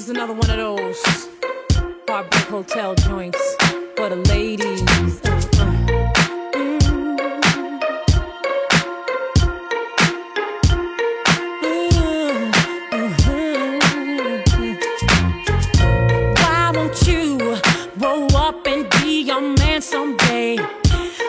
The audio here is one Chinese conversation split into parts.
is another one of those heartbreak hotel joints for the ladies. Uh, uh. Mm. Mhm. Why won't you grow up and be a man someday?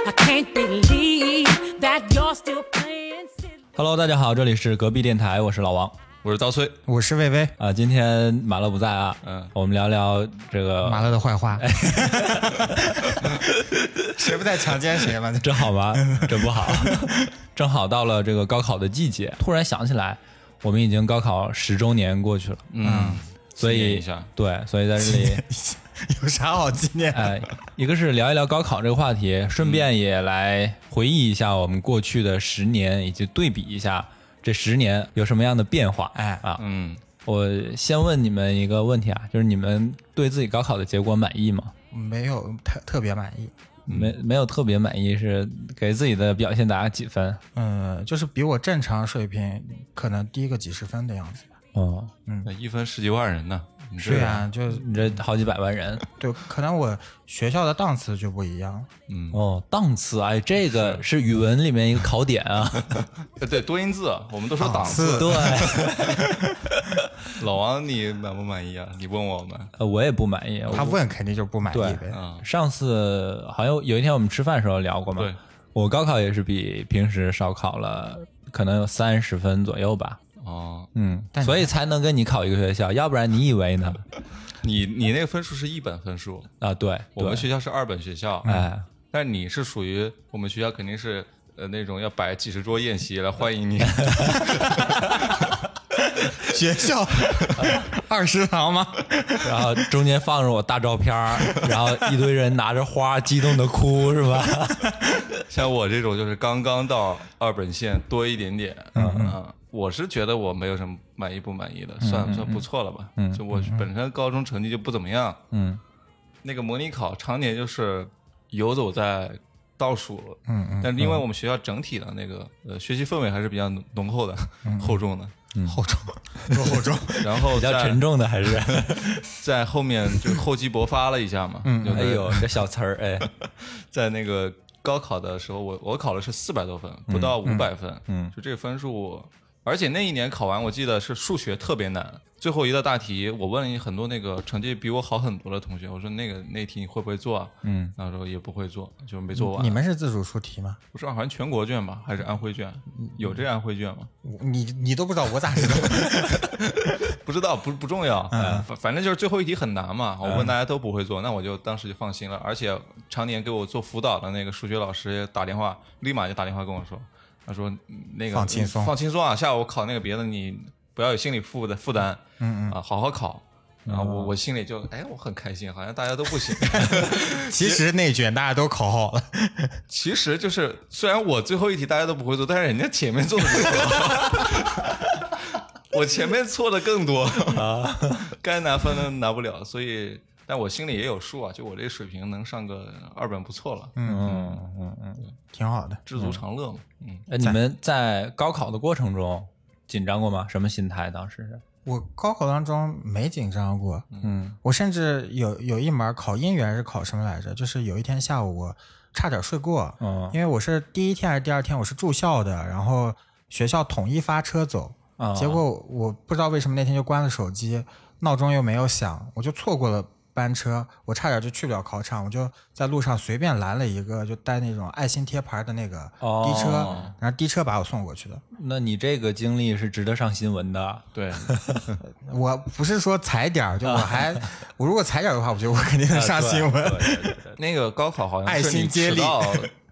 I can't believe that you're still playing silly. Hello，大家好，这里是隔壁电台，我是老王 我是刀崔，我是魏巍，啊、今天马乐不在啊，嗯我们聊聊这个马乐的坏话。谁不在强奸谁嘛？这好吗？这不好。正好到了这个高考的季节，突然想起来，我们已经高考十周年过去了，嗯，所以对，所以在这里，有啥好纪念？哎，一个是聊一聊高考这个话题，顺便也来回忆一下我们过去的十年，以及对比一下这十年有什么样的变化。哎啊，嗯，我先问你们一个问题啊，就是你们对自己高考的结果满意吗？没有特特别满意。没没有特别满意，是给自己的表现打几分？嗯，就是比我正常水平可能低个几十分的样子吧。哦，那一分十几万人呢，对啊、就你这好几百万人对，可能我学校的档次就不一样。嗯，哦，档次哎，这个是语文里面一个考点啊。呃 对，多音字，我们都说档次。对，老王，你满不满意啊？你问我们，呃我也不满意。他问肯定就不满意呗。嗯，上次好像有一天我们吃饭的时候聊过嘛，对，我高考也是比平时少考了，可能有三十分左右吧。哦，嗯，但所以才能跟你考一个学校，要不然你以为呢？你你那个分数是一本分数，啊，对，我们学校是二本学校，哎，但你是属于我们学校肯定是呃那种要摆几十桌宴席来欢迎你，学校 二食堂吗？然后中间放着我大照片儿，然后一堆人拿着花激动的哭，是吧？像我这种就是刚刚到二本线多一点点，嗯嗯我是觉得我没有什么满意不满意的，算算不错了吧。嗯就我本身高中成绩就不怎么样，嗯，那个模拟考常年就是游走在倒数，嗯嗯，但是因为我们学校整体的那个呃学习氛围还是比较浓浓厚的、厚重的，厚重，多厚重。然后比较沉重的还是，在后面就厚积薄发了一下嘛，嗯哎呦，这小词儿，哎，在那个高考的时候，我我考的是四百多分，不到五百分，嗯。就这个分数，而且那一年考完，我记得是数学特别难，最后一道大题，我问了很多那个成绩比我好很多的同学，我说那个那题你会不会做啊？嗯，然后说也不会做，就没做完。你们是自主出题吗？不是好像全国卷吧，还是安徽卷？有这安徽卷吗？你你都不知道，我咋知道？不知道，不不重要，反反正就是最后一题很难嘛。我问大家都不会做，那我就当时就放心了。而且常年给我做辅导的那个数学老师也打电话，立马就打电话跟我说，他说嗯那个放轻松放轻松啊，下午考那个别的你不要有心理负的负担，嗯嗯啊，好好考。然后我我心里就哎，我很开心，好像大家都不行。其实内卷大家都考好了。其实就是虽然我最后一题大家都不会做，但是人家前面做的比我好，我前面错的更多啊，该拿分的拿不了，所以但我心里也有数啊，就我这水平能上个二本不错了，嗯嗯嗯嗯。挺好的。知足常乐嘛，嗯，哎，你们在高考的过程中紧张过吗？什么心态？当时是？我高考当中没紧张过，嗯我甚至有有一门考英语还是考什么来着？就是有一天下午我差点睡过，嗯因为我是第一天还是第二天我是住校的，然后学校统一发车走，啊结果我不知道为什么那天就关了手机，闹钟又没有响，我就错过了班车，我差点就去不了考场，我就在路上随便拦了一个就带那种爱心贴牌的那个哦的车，然后的车把我送过去的。那你这个经历是值得上新闻的。对，我不是说踩点儿，就我还 我如果踩点儿的话，我觉得我肯定能上新闻。那个高考好像爱心接力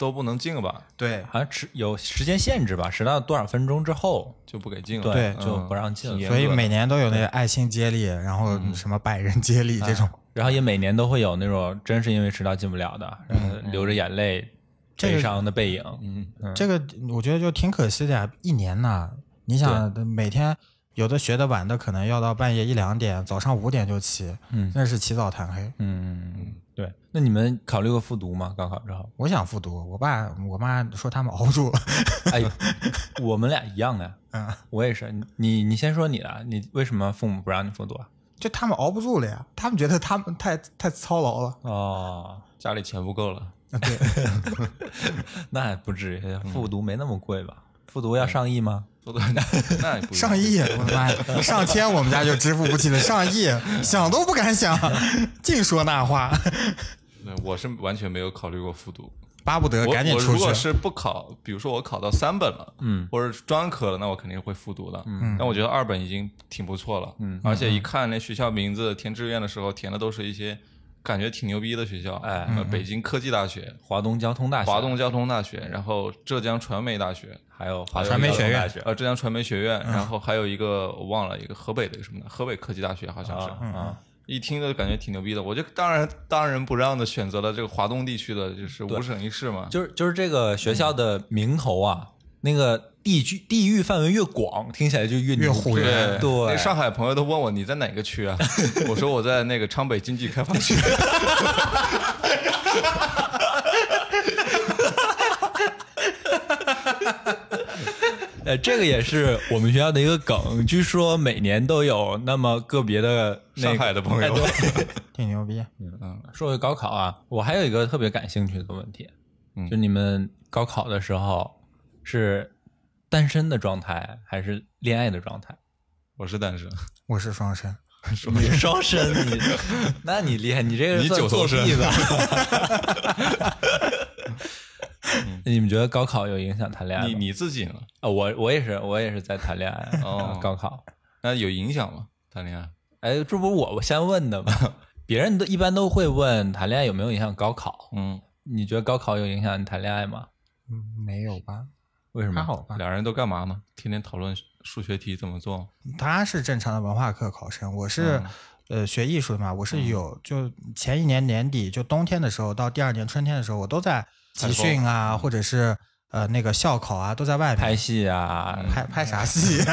都不能进吧，对好像迟有时间限制吧，迟到多少分钟之后，就不给进了，对，就不让进了。所以每年都有那个爱心接力，然后什么百人接力这种。然后也每年都会有那种真是因为迟到进不了的，然后流着眼泪、这个悲伤的背影。嗯，这个我觉得就挺可惜的呀，一年呐，你想每天有的学的晚的可能要到半夜一两点，早上五点就起，嗯那是起早贪黑。嗯嗯，对。那你们考虑过复读吗？高考之后？我想复读，我爸我妈说他们熬不住。哎，我们俩一样呀。嗯，我也是。你你先说你的，你为什么父母不让你复读啊？就他们熬不住了呀，他们觉得他们太太操劳了。哦，家里钱不够了，啊，对，那还不至于，复读没那么贵吧？复读要上亿吗？做的那也不上亿，我的妈呀，上千我们家就支付不起了，上亿想都不敢想，净说那话，对我是完全没有考虑过复读。巴不得我赶紧出去。我如果是不考，比如说我考到三本了，嗯，或者是专科了，那我肯定会复读的。嗯，但我觉得二本已经挺不错了。嗯，而且一看那学校名字，填志愿的时候填的都是一些感觉挺牛逼的学校，哎北京科技大学、华东交通大学，华东交通大学，然后浙江传媒大学，还有华传媒学院。呃，浙江传媒学院，然后还有一个我忘了一个河北的一个什么的，河北科技大学好像是。啊，一听就感觉挺牛逼的，我就当然当仁不让的选择了这个华东地区的，就是五省一市嘛。就是就是这个学校的名头啊，那个地区地域范围越广，听起来就越越牛逼。唬人对，上海朋友都问我你在哪个区啊？我说我在那个昌北经济开发区。呃，这个也是我们学校的一个梗，据说每年都有那么个别的那个上海的朋友。哎对。挺牛逼，嗯。说回高考啊，我还有一个特别感兴趣的问题，嗯。就你们高考的时候是单身的状态还是恋爱的状态？我是单身，我是双生，你是双身，你那你厉害，你这个九头身作弊吧？你们觉得高考有影响谈恋爱吗？你你自己呢？啊，我我也是，我也是在谈恋爱。哦 高考，那有影响吗？谈恋爱？哎，这不是我先问的吗？别人都一般都会问谈恋爱有没有影响高考？嗯，你觉得高考有影响你谈恋爱吗？嗯，没有吧？为什么？还好吧？俩人都干嘛呢？天天讨论数学题怎么做？他是正常的文化课考生，我是、呃学艺术的嘛，我是有、就前一年年底就冬天的时候到第二年春天的时候，我都在集训啊，或者是呃那个校考啊，都在外面拍戏啊，拍拍啥戏？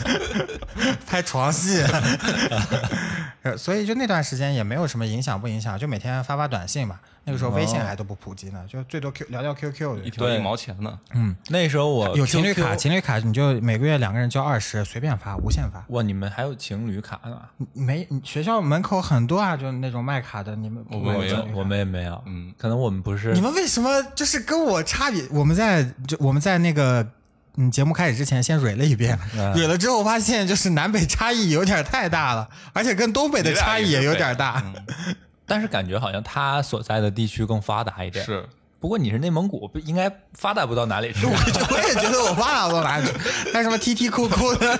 拍床戏。呃所以就那段时间也没有什么影响不影响，就每天发发短信嘛。那个时候微信还都不普及呢，就最多 Q 聊聊 QQ 一条一毛钱呢？嗯那时候我有情侣卡，情侣卡你就每个月两个人交二十，随便发，无限发。哇，你们还有情侣卡呢？没，学校门口很多啊，就那种卖卡的，你们我们没有我们也没有，嗯，可能我们不是你们为什么就是跟我差别？我们在就我们在那个嗯节目开始之前先蕊了一遍，嗯蕊了之后发现就是南北差异有点太大了，而且跟东北的差异也有点大。但是感觉好像他所在的地区更发达一点。，是。不过你是内蒙古，不应该发达不到哪里去。我 我也觉得我发达不到哪里去，那什么 T T Q Q 的，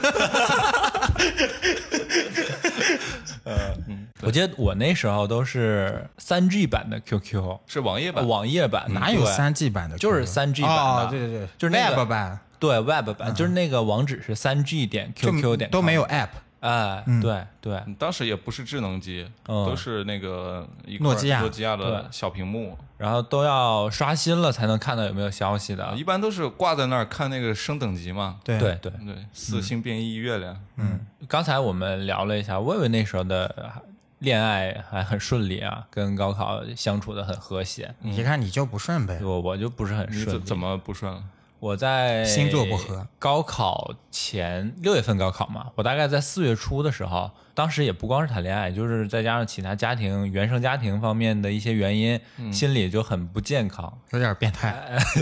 呃我记得我那时候都是三 G 版的 QQ，是网页版，网页版哪有对三 G 版的就是三 G 版的。哦，对对对，就是那个 Web 版，对 Web 版，就是那个网址是三 G 点 QQ 点都没有 App。哎，对对，嗯当时也不是智能机，嗯都是那个诺基亚诺基亚的小屏幕，然后都要刷新了才能看到有没有消息的。一般都是挂在那儿看那个升等级嘛。对对对，对，四星变异月亮，嗯，刚才我们聊了一下，魏魏那时候的恋爱还很顺利啊，跟高考相处的很和谐。你看你就不顺呗，我我就不是很顺，怎么不顺了？我在星座不合。高考前六月份高考嘛，我大概在四月初的时候，当时也不光是谈恋爱，就是再加上其他家庭原生家庭方面的一些原因，心里就很不健康，有点变态。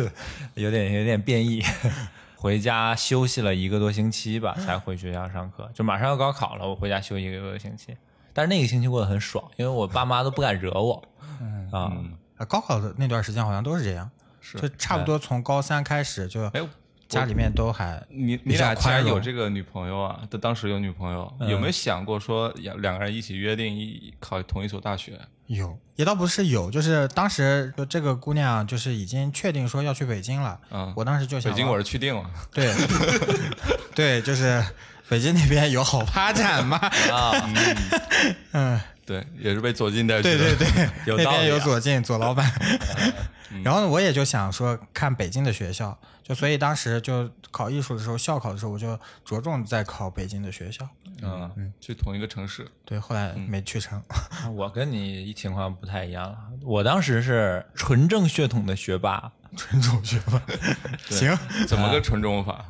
有点有点变异。回家休息了一个多星期吧，才回学校上课。就马上要高考了，我回家休息一个多星期。但是那个星期过得很爽，因为我爸妈都不敢惹我。啊，呃高考的那段时间好像都是这样，是。就差不多从高三开始就哎，家里面都还你你俩既然有这个女朋友啊，他当时有女朋友，有没有想过说两两个人一起约定一考同一所大学？有，也倒不是有，就是当时就这个姑娘就是已经确定说要去北京了，嗯。我当时就想北京我是去定了，对。对，就是北京那边有好发展嘛啊，嗯，对，也是被左进带去对的。对对，那边有道理啊。有左进左老板。然后呢，我也就想说看北京的学校，就所以当时就考艺术的时候，校考的时候，我就着重在考北京的学校。嗯，去同一个城市，对，后来没去成。我跟你情况不太一样了，我当时是纯正血统的学霸，纯种学霸，行，怎么个纯种法？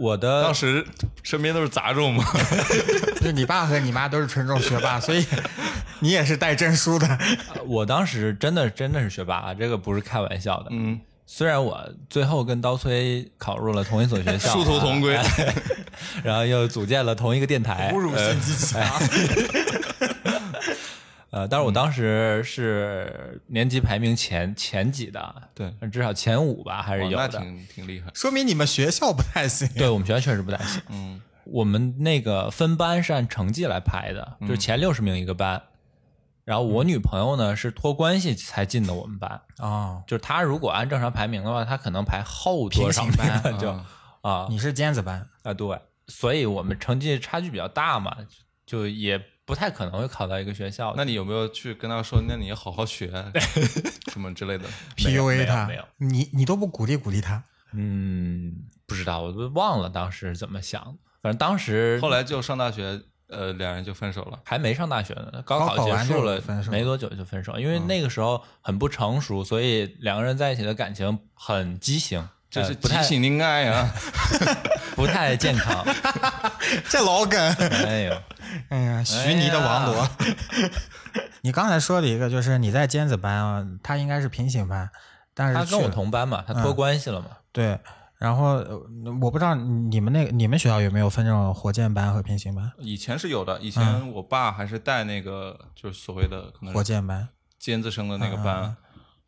我的当时身边都是杂种嘛，就你爸和你妈都是纯种学霸，所以你也是带证书的。我当时真的真的是学霸啊，这个不是开玩笑的。嗯，虽然我最后跟刀崔考入了同一所学校，殊途同归啊 然后又组建了同一个电台，侮辱性极强。呃，但是我当时是年级排名前前几的，对，至少前五吧，还是有的。挺挺厉害。说明你们学校不太行。对我们学校确实不太行。嗯，我们那个分班是按成绩来排的，就是前六十名一个班。然后我女朋友呢是托关系才进的我们班，哦，就是她如果按正常排名的话，她可能排后多少名平行班就啊啊你是尖子班，啊对，所以我们成绩差距比较大嘛，就也不太可能会考到一个学校。那你有没有去跟他说，那你好好学 什么之类的？PUA 他有没有，你你都不鼓励鼓励他。嗯，不知道，我都忘了当时怎么想。反正当时后来就上大学，呃，两人就分手了。还没上大学呢，高考结束了分手没多久就分手，因为那个时候很不成熟，所以两个人在一起的感情很畸形，就是呃不太激情恋爱啊！不太健康。这老梗，哎呦，哎呀，徐泥的王罗。你刚才说了一个就是你在尖子班啊，他应该是平行班，但是他跟我同班嘛，他托关系了嘛。对，然后呃我不知道你们那个你们学校有没有分这种火箭班和平行班？以前是有的，以前我爸还是带那个，就是所谓的可能火箭班尖子生的那个嗯嗯班，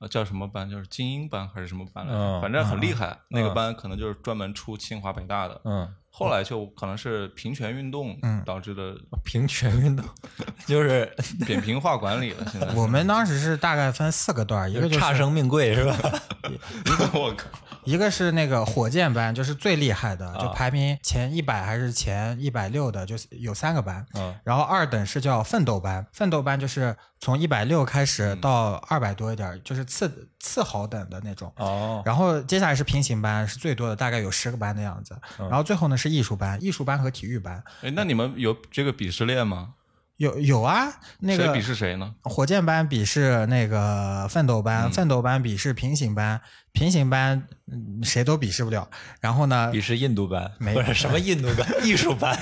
呃，叫什么班？就是精英班还是什么班来着？嗯反正很厉害。那个班可能就是专门出清华北大的。嗯，后来就可能是平权运动嗯导致的 平权运动 就是 扁平化管理了。现在我们当时是大概分四个段，一个就是差生命贵是吧？我靠，一个是那个火箭班，就是最厉害的，就啊排名前一百还是前一百六的，就是有三个班。嗯然后二等是叫奋斗班，奋斗班就是从一百六开始到二百多一点儿，就是次次好等的那种。哦，然后接下来是平行班，是最多的，大概有十个班的样子。嗯然后最后呢是艺术班，艺术班和体育班哎，那你们有这个鄙视链吗？有有啊，那个谁鄙视谁呢？火箭班鄙视那个奋斗班，嗯奋斗班鄙视平行班，平行班嗯谁都鄙视不了。然后呢鄙，视印度班，没不是什么印度班，艺术班。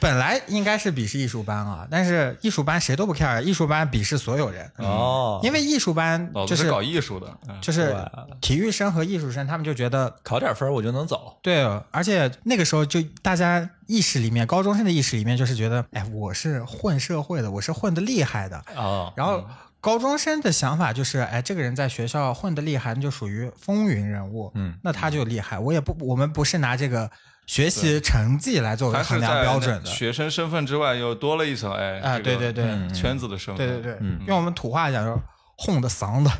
本来应该是鄙视艺术班啊，但是艺术班谁都不 care，艺术班鄙视所有人，哦，因为艺术班就是是搞艺术的，嗯就是体育生和艺术生，他们就觉得考点分我就能走。对，而且那个时候就大家意识里面，高中生的意识里面就是觉得，哎，我是混社会的，我是混的厉害的。哦，然后高中生的想法就是，哎，这个人在学校混得厉害，那就属于风云人物，嗯，那他就厉害。我也不，我们不是拿这个学习成绩来作为衡量标准的。学生身份之外又多了一层哎啊，这个对对对，嗯圈子的身份，对对对，嗯。用我们土话讲就是哄的丧的、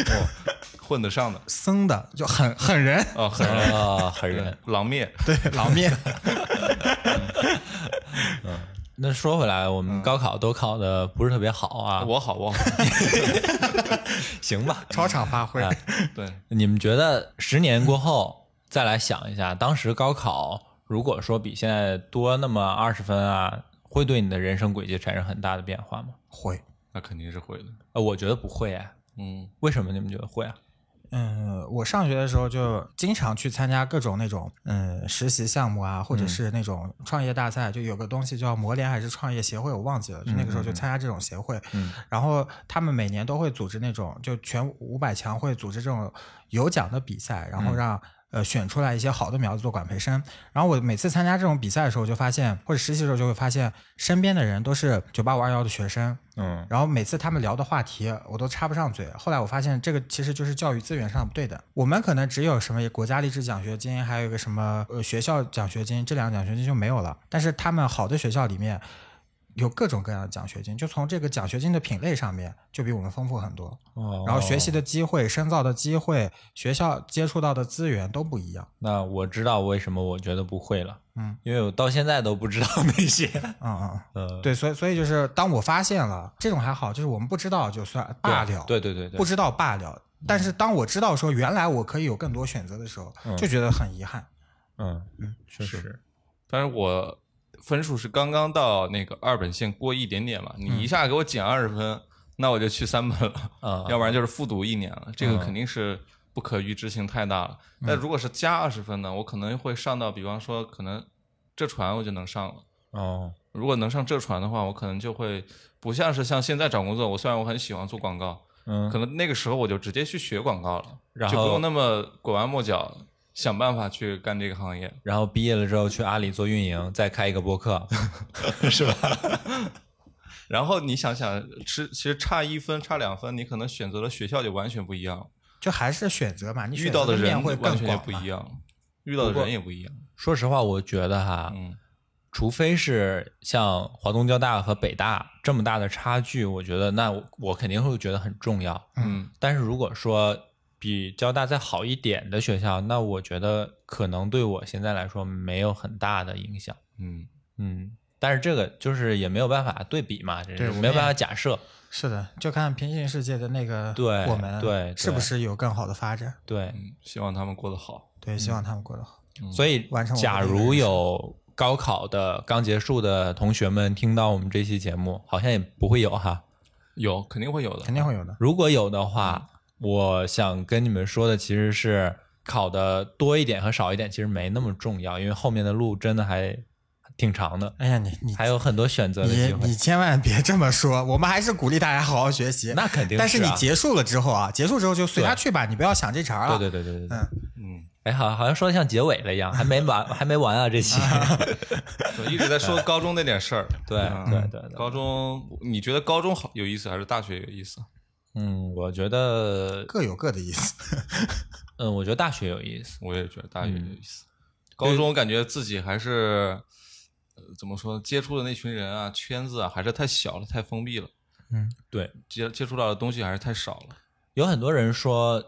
混得上的。僧的，就狠狠人，哦，狠人。啊，狠人。狼面，对，狼面。那说回来，我们高考都考的不是特别好啊。我好我好，行吧，超常发挥。哎对，你们觉得十年过后再来想一下，当时高考如果说比现在多那么二十分啊，会对你的人生轨迹产生很大的变化吗？会，那肯定是会的，呃，我觉得不会哎。嗯，为什么你们觉得会啊？嗯，我上学的时候就经常去参加各种那种嗯实习项目啊，或者是那种创业大赛，就有个东西叫磨联还是创业协会，我忘记了。就那个时候就参加这种协会，嗯然后他们每年都会组织那种，就全五百强会组织这种有奖的比赛，然后让。呃，选出来一些好的苗子做管培生。然后我每次参加这种比赛的时候，就发现，或者实习的时候就会发现，身边的人都是九八五二幺的学生，嗯然后每次他们聊的话题，我都插不上嘴。后来我发现，这个其实就是教育资源上不对等。我们可能只有什么国家励志奖学金，还有一个什么呃学校奖学金，这两个奖学金就没有了。但是他们好的学校里面有各种各样的奖学金，就从这个奖学金的品类上面就比我们丰富很多。哦然后学习的机会、深造的机会、学校接触到的资源都不一样。那我知道为什么我觉得不会了，嗯，因为我到现在都不知道那些，嗯嗯，呃，对，所以所以就是当我发现了这种还好，就是我们不知道就算罢了。对对对对，不知道罢了。但是当我知道说原来我可以有更多选择的时候，嗯就觉得很遗憾。嗯嗯，确实，但是我分数是刚刚到那个二本线过一点点嘛，你一下给我减二十分，那我就去三本了，啊，要不然就是复读一年了，这个嗯肯定是不可预知性太大了。但如果是加二十分呢，我可能会上到，比方说可能浙传我就能上了。哦，如果能上浙传的话，我可能就会不像是像现在找工作，我虽然我很喜欢做广告，嗯，可能那个时候我就直接去学广告了，然后就不用那么拐弯抹角想办法去干这个行业。然后毕业了之后去阿里做运营，再开一个播客，是吧？然后你想想，吃其实差一分差两分，你可能选择的学校就完全不一样，就还是选择嘛，你遇到的人完全也更广嘛不一样，遇到的人也不一样。说实话，我觉得哈，嗯除非是像华东交大和北大这么大的差距，我觉得那我我肯定会觉得很重要。嗯但是如果说比交大再好一点的学校，那我觉得可能对我现在来说没有很大的影响。嗯，嗯，但是这个就是也没有办法对比嘛，这是没有办法假设。是的，就看平行世界的那个对我们对是不是有更好的发展？对，嗯希望他们过得好。对，希望他们过得好。所以完成假如有高考的刚结束的同学们听到我们这期节目，好像也不会有哈。有肯定会有的，肯定会有的。如果有的话，我想跟你们说的其实是考的多一点和少一点其实没那么重要，因为后面的路真的还挺长的，哎呀，你你还有很多选择的机会你。千万别这么说，我们还是鼓励大家好好学习。那肯定是啊但是你结束了之后啊，结束之后就随他去吧，你不要想这茬儿了。对对对对对对。嗯嗯，哎，好，好像说的像结尾了一样，还没完，还没完啊！这期，我一直在说高中那点事儿。对对对，高中你觉得高中好有意思还是大学有意思？嗯，我觉得，各有各的意思。嗯，我觉得大学有意思。我也觉得大学有嗯意思。高中感觉自己还是，呃，怎么说，接触的那群人啊，圈子啊，还是太小了，太封闭了，嗯对，接接触到的东西还是太少了。有很多人说，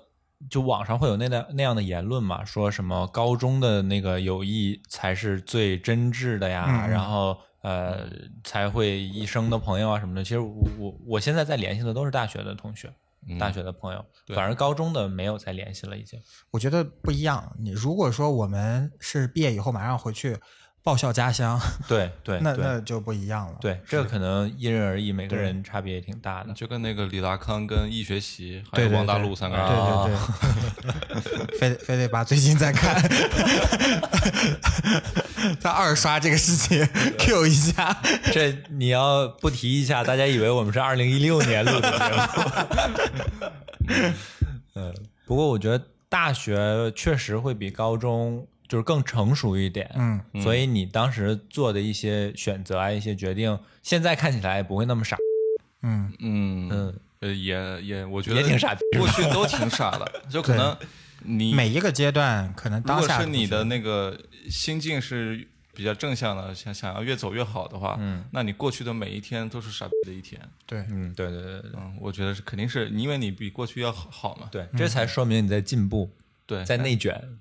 就网上会有那那那样的言论嘛，说什么高中的那个友谊才是最真挚的呀，然后呃才会一生的朋友啊什么的。其实我我我现在在联系的都是大学的同学，嗯大学的朋友，对反而高中的没有再联系了，已经。我觉得不一样。你如果说我们是毕业以后马上回去报效家乡，对对那对。那就不一样了。对，这个可能因人而异，每个人差别也挺大的。就跟那个李达康跟易学习还有王大对陆三个人，对啊对。对，非得非得把最近在看。在二刷这个事情 Q 一下。这你要不提一下，大家以为我们是二零一六年录的节目。嗯，不过我觉得大学确实会比高中就是更成熟一点。嗯，所以你当时做的一些选择啊，一些决定，现在看起来也不会那么傻。嗯，嗯嗯，呃，也也，我觉得也挺傻逼过去都挺傻的，就可能你每一个阶段可能如果当下是你的那个心境是比较正向的，想想要越走越好的话，嗯，那你过去的每一天都是傻逼的一天。对。嗯，对对对对嗯，我觉得是肯定是因为你比过去要好好嘛。对，这才说明你在进步，对，在内卷。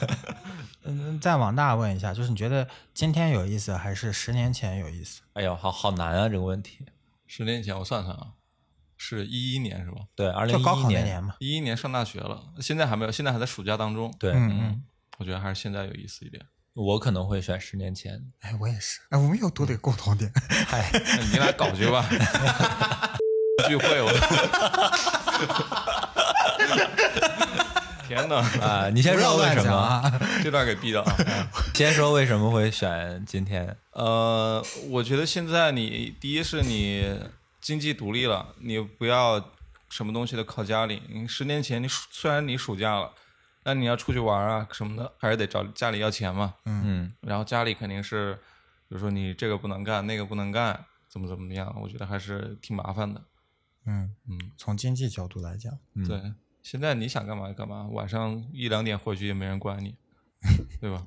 嗯，再往大问一下，就是你觉得今天有意思还是十年前有意思？哎呦，好好难啊，这个问题。十年前我算算啊，是一一年是吧？对，二零一就高考一年，那年嘛。一一年上大学了，现在还没有，现在还在暑假当中。对，嗯嗯，我觉得还是现在有意思一点。我可能会选十年前。哎，我也是。哎，我们又多了一个共同点。嗨，那你俩搞去吧，聚会我。天哪，啊，你先说为什么？啊！这段给毙了啊！先说为什么会选今天？呃，我觉得现在你第一是你经济独立了，你不要什么东西都靠家里。你十年前你虽然你暑假了，但你要出去玩啊什么的，还是得找家里要钱嘛。嗯然后家里肯定是，比如说你这个不能干，那个不能干，怎么怎么样，我觉得还是挺麻烦的。嗯嗯，从经济角度来讲，嗯，对，现在你想干嘛就干嘛，晚上一两点回去也没人管你，对吧？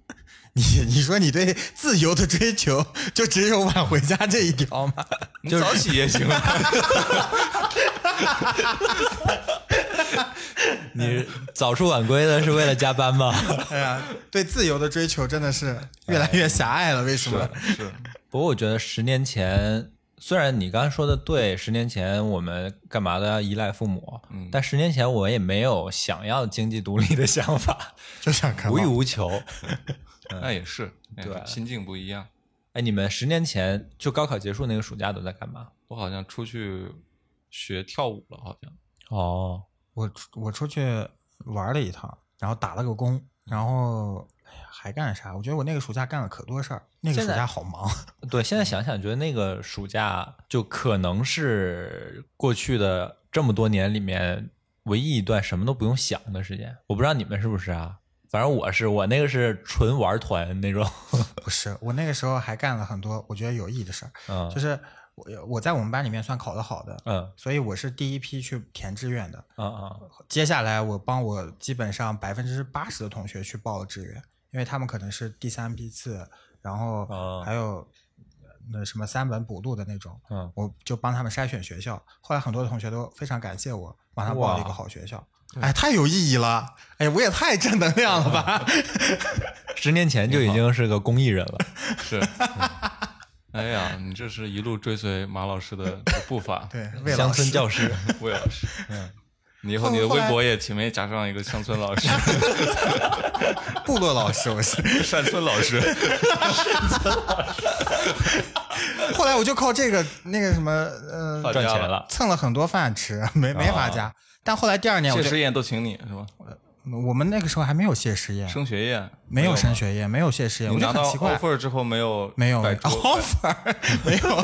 你 你说你对自由的追求就只有晚回家这一条吗？你早起也行啊。你早出晚归的是为了加班吗？哎呀，对自由的追求真的是越来越狭隘了。为什么？是，不过我觉得十年前，虽然你刚才说的对，十年前我们干嘛都要依赖父母，嗯但十年前我也没有想要经济独立的想法，就想看无欲无求。那也是，哎对心境不一样。哎，你们十年前就高考结束那个暑假都在干嘛？我好像出去学跳舞了，好像。哦，我出我出去玩了一趟，然后打了个工，然后还干啥？我觉得我那个暑假干了可多事儿，那个暑假好忙。对，现在想想，觉得那个暑假就可能是过去的这么多年里面唯一一段什么都不用想的时间。我不知道你们是不是啊？反正我是，我那个是纯玩团那种。不是，我那个时候还干了很多我觉得有意义的事儿，嗯就是我我在我们班里面算考得好的，嗯所以我是第一批去填志愿的。嗯嗯接下来我帮我基本上百分之八十的同学去报了志愿，因为他们可能是第三批次，然后哦还有那什么三本补录的那种，嗯，我就帮他们筛选学校。后来很多的同学都非常感谢我，帮他报了一个好学校。哎，太有意义了！哎，我也太正能量了吧！十年前就已经是个公益人了。是。哎呀，你这是一路追随马老师的步伐，对，魏乡老师村教师，魏老师。嗯，你以后你的微博也前面加上一个乡村老师 部落老师，我是。山村老师。后来我就靠这个那个什么呃赚钱了。蹭了很多饭吃，没没法加。但后来第二年我就谢师宴都请你是吧？我们那个时候还没有谢师宴，升学宴没有升学宴，没有谢师宴，我就你拿到很奇怪。offer 之后没有没有。摆 offer，没有。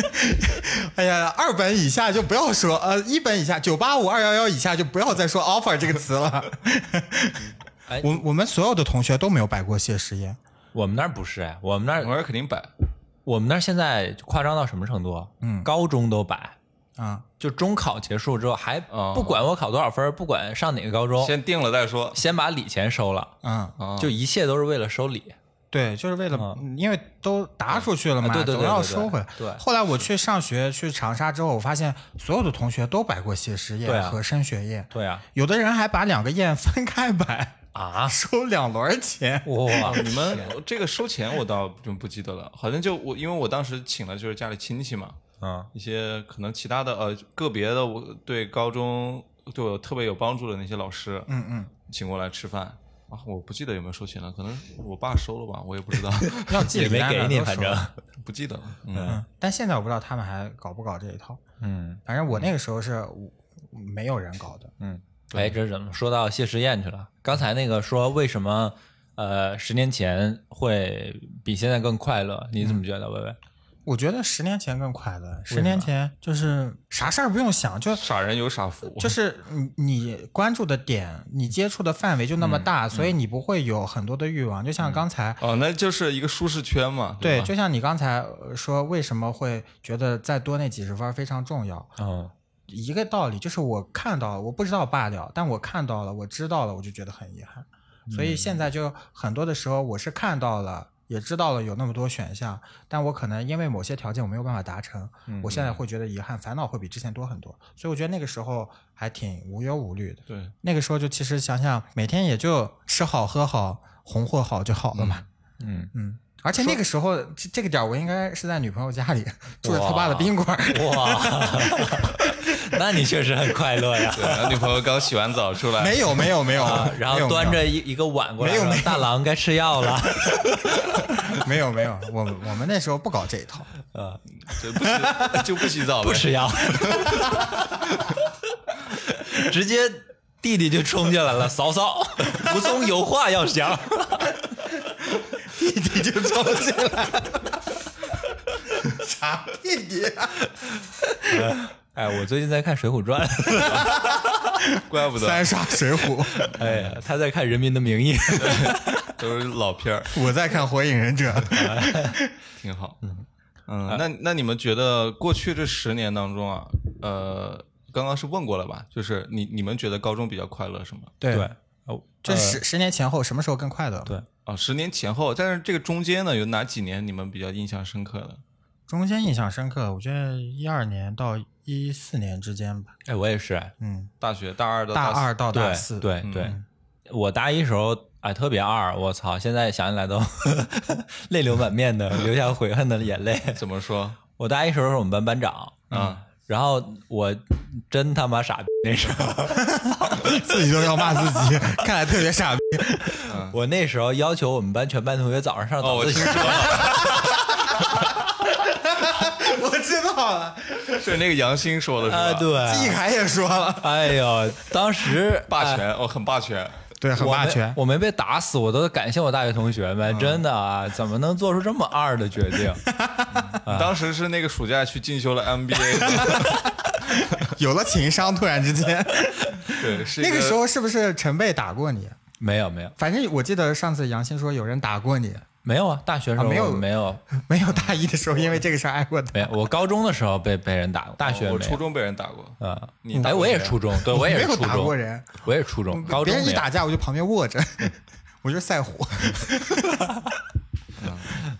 哎呀，二本以下就不要说，呃，一本以下，九八五二幺幺以下就不要再说 offer 这个词了。哎。我我们所有的同学都没有摆过谢师宴，我们那儿不是哎，我们那我儿那儿肯定摆，我们那儿现在夸张到什么程度？嗯。高中都摆，啊，就中考结束之后，还哦不管我考多少分，不管上哪个高中，先定了再说。先把礼钱收了，嗯，啊。就一切都是为了收礼。对，就是为了，因为都答出去了嘛，啊对对对总要收回来。对。后来我去上学去长沙之后，我发现所有的同学都摆过谢师宴和升学宴，对啊，有的人还把两个宴分开摆，啊，收两轮钱。哇，你们这个收钱我倒就不记得了，好像就我因为我当时请的就是家里亲戚嘛，嗯一些可能其他的呃个别的我对高中对我特别有帮助的那些老师，嗯嗯，请过来吃饭啊，我不记得有没有收钱了，可能我爸收了吧，我也不知道，要记也没给你，反正，不记得了。嗯，嗯，但现在我不知道他们还搞不搞这一套。嗯反正我那个时候是没有人搞的。嗯，哎，这怎么说到谢师宴去了？刚才那个说为什么呃十年前会比现在更快乐？你怎么觉得，薇薇？我觉得十年前更快乐，十年前就是啥事儿不用想，就傻人有傻福，就是你你关注的点，你接触的范围就那么大，所以你不会有很多的欲望。就像刚才，哦，那就是一个舒适圈嘛，对，吧就像你刚才呃说，为什么会觉得再多那几十分儿非常重要？嗯一个道理，就是我看到了，我不知道罢了，但我看到了，我知道了，我就觉得很遗憾。所以现在就很多的时候，我是看到了，也知道了有那么多选项，但我可能因为某些条件我没有办法达成，我现在会觉得遗憾，烦恼会比之前多很多。所以我觉得那个时候还挺无忧无虑的。对，那个时候就其实想想，每天也就吃好喝好，红火好就好了嘛。嗯，嗯，而且那个时候这这个点儿我应该是在女朋友家里住着他爸的宾馆儿。哇 那你确实很快乐呀。对，然后女朋友刚洗完澡出来，没有没有没有，啊，然后端着一一个碗过来，没有没有大郎该吃药了。没有没有，我们我们那时候不搞这一套。呃，就不洗就不洗澡呗，不吃药，直接弟弟就冲进来了，嫂嫂，武松有话要讲。弟弟就冲进来了，啥弟弟啊？哎，我最近在看《水浒传》，怪不得三刷《水浒》，哎呀，他在看《人民的名义》。都是老片儿，我在看《火影忍者》。挺好。嗯那那你们觉得过去这十年当中啊，呃，刚刚是问过了吧？就是你你们觉得高中比较快乐是吗？对对，哦这十十年前后什么时候更快乐？对啊，十年前后，但是这个中间呢，有哪几年你们比较印象深刻的？中间印象深刻，我觉得一二年到一四年之间吧。哎，我也是，哎，嗯，大学大二到四大二到大对四，对对，我大一时候哎特别二，我操，现在想起来都 泪流满面的，流下悔恨的眼泪。怎么说？我大一时候是我们班班长，啊，然后我真他妈傻逼那时候。自己都要骂自己，看来特别傻逼。我那时候要求我们班全班同学早上上早自习，听说了，我知道了，是那个杨欣说的是吧？啊，对，季凯也说了，哎呦，当时哎霸权，哦，很霸权。对，很霸权。我没被打死，我都感谢我大学同学们，真的啊，怎么能做出这么二的决定？当时是那个暑假去进修了 MBA，有了情商，突然之间，对，那个时候是不是陈贝打过你？没有没有反正我记得上次杨欣说有人打过你，没有啊，大学时候啊没有没有。没有大一的时候因为这个事儿挨过打。没有，我高中的时候被被人打过，大学没有。我初中被人打过，啊，哎，你哎我也是初中，对我也是初中，打过人，我也是初中，高别中别人一打架我就旁边卧着，我就是赛虎。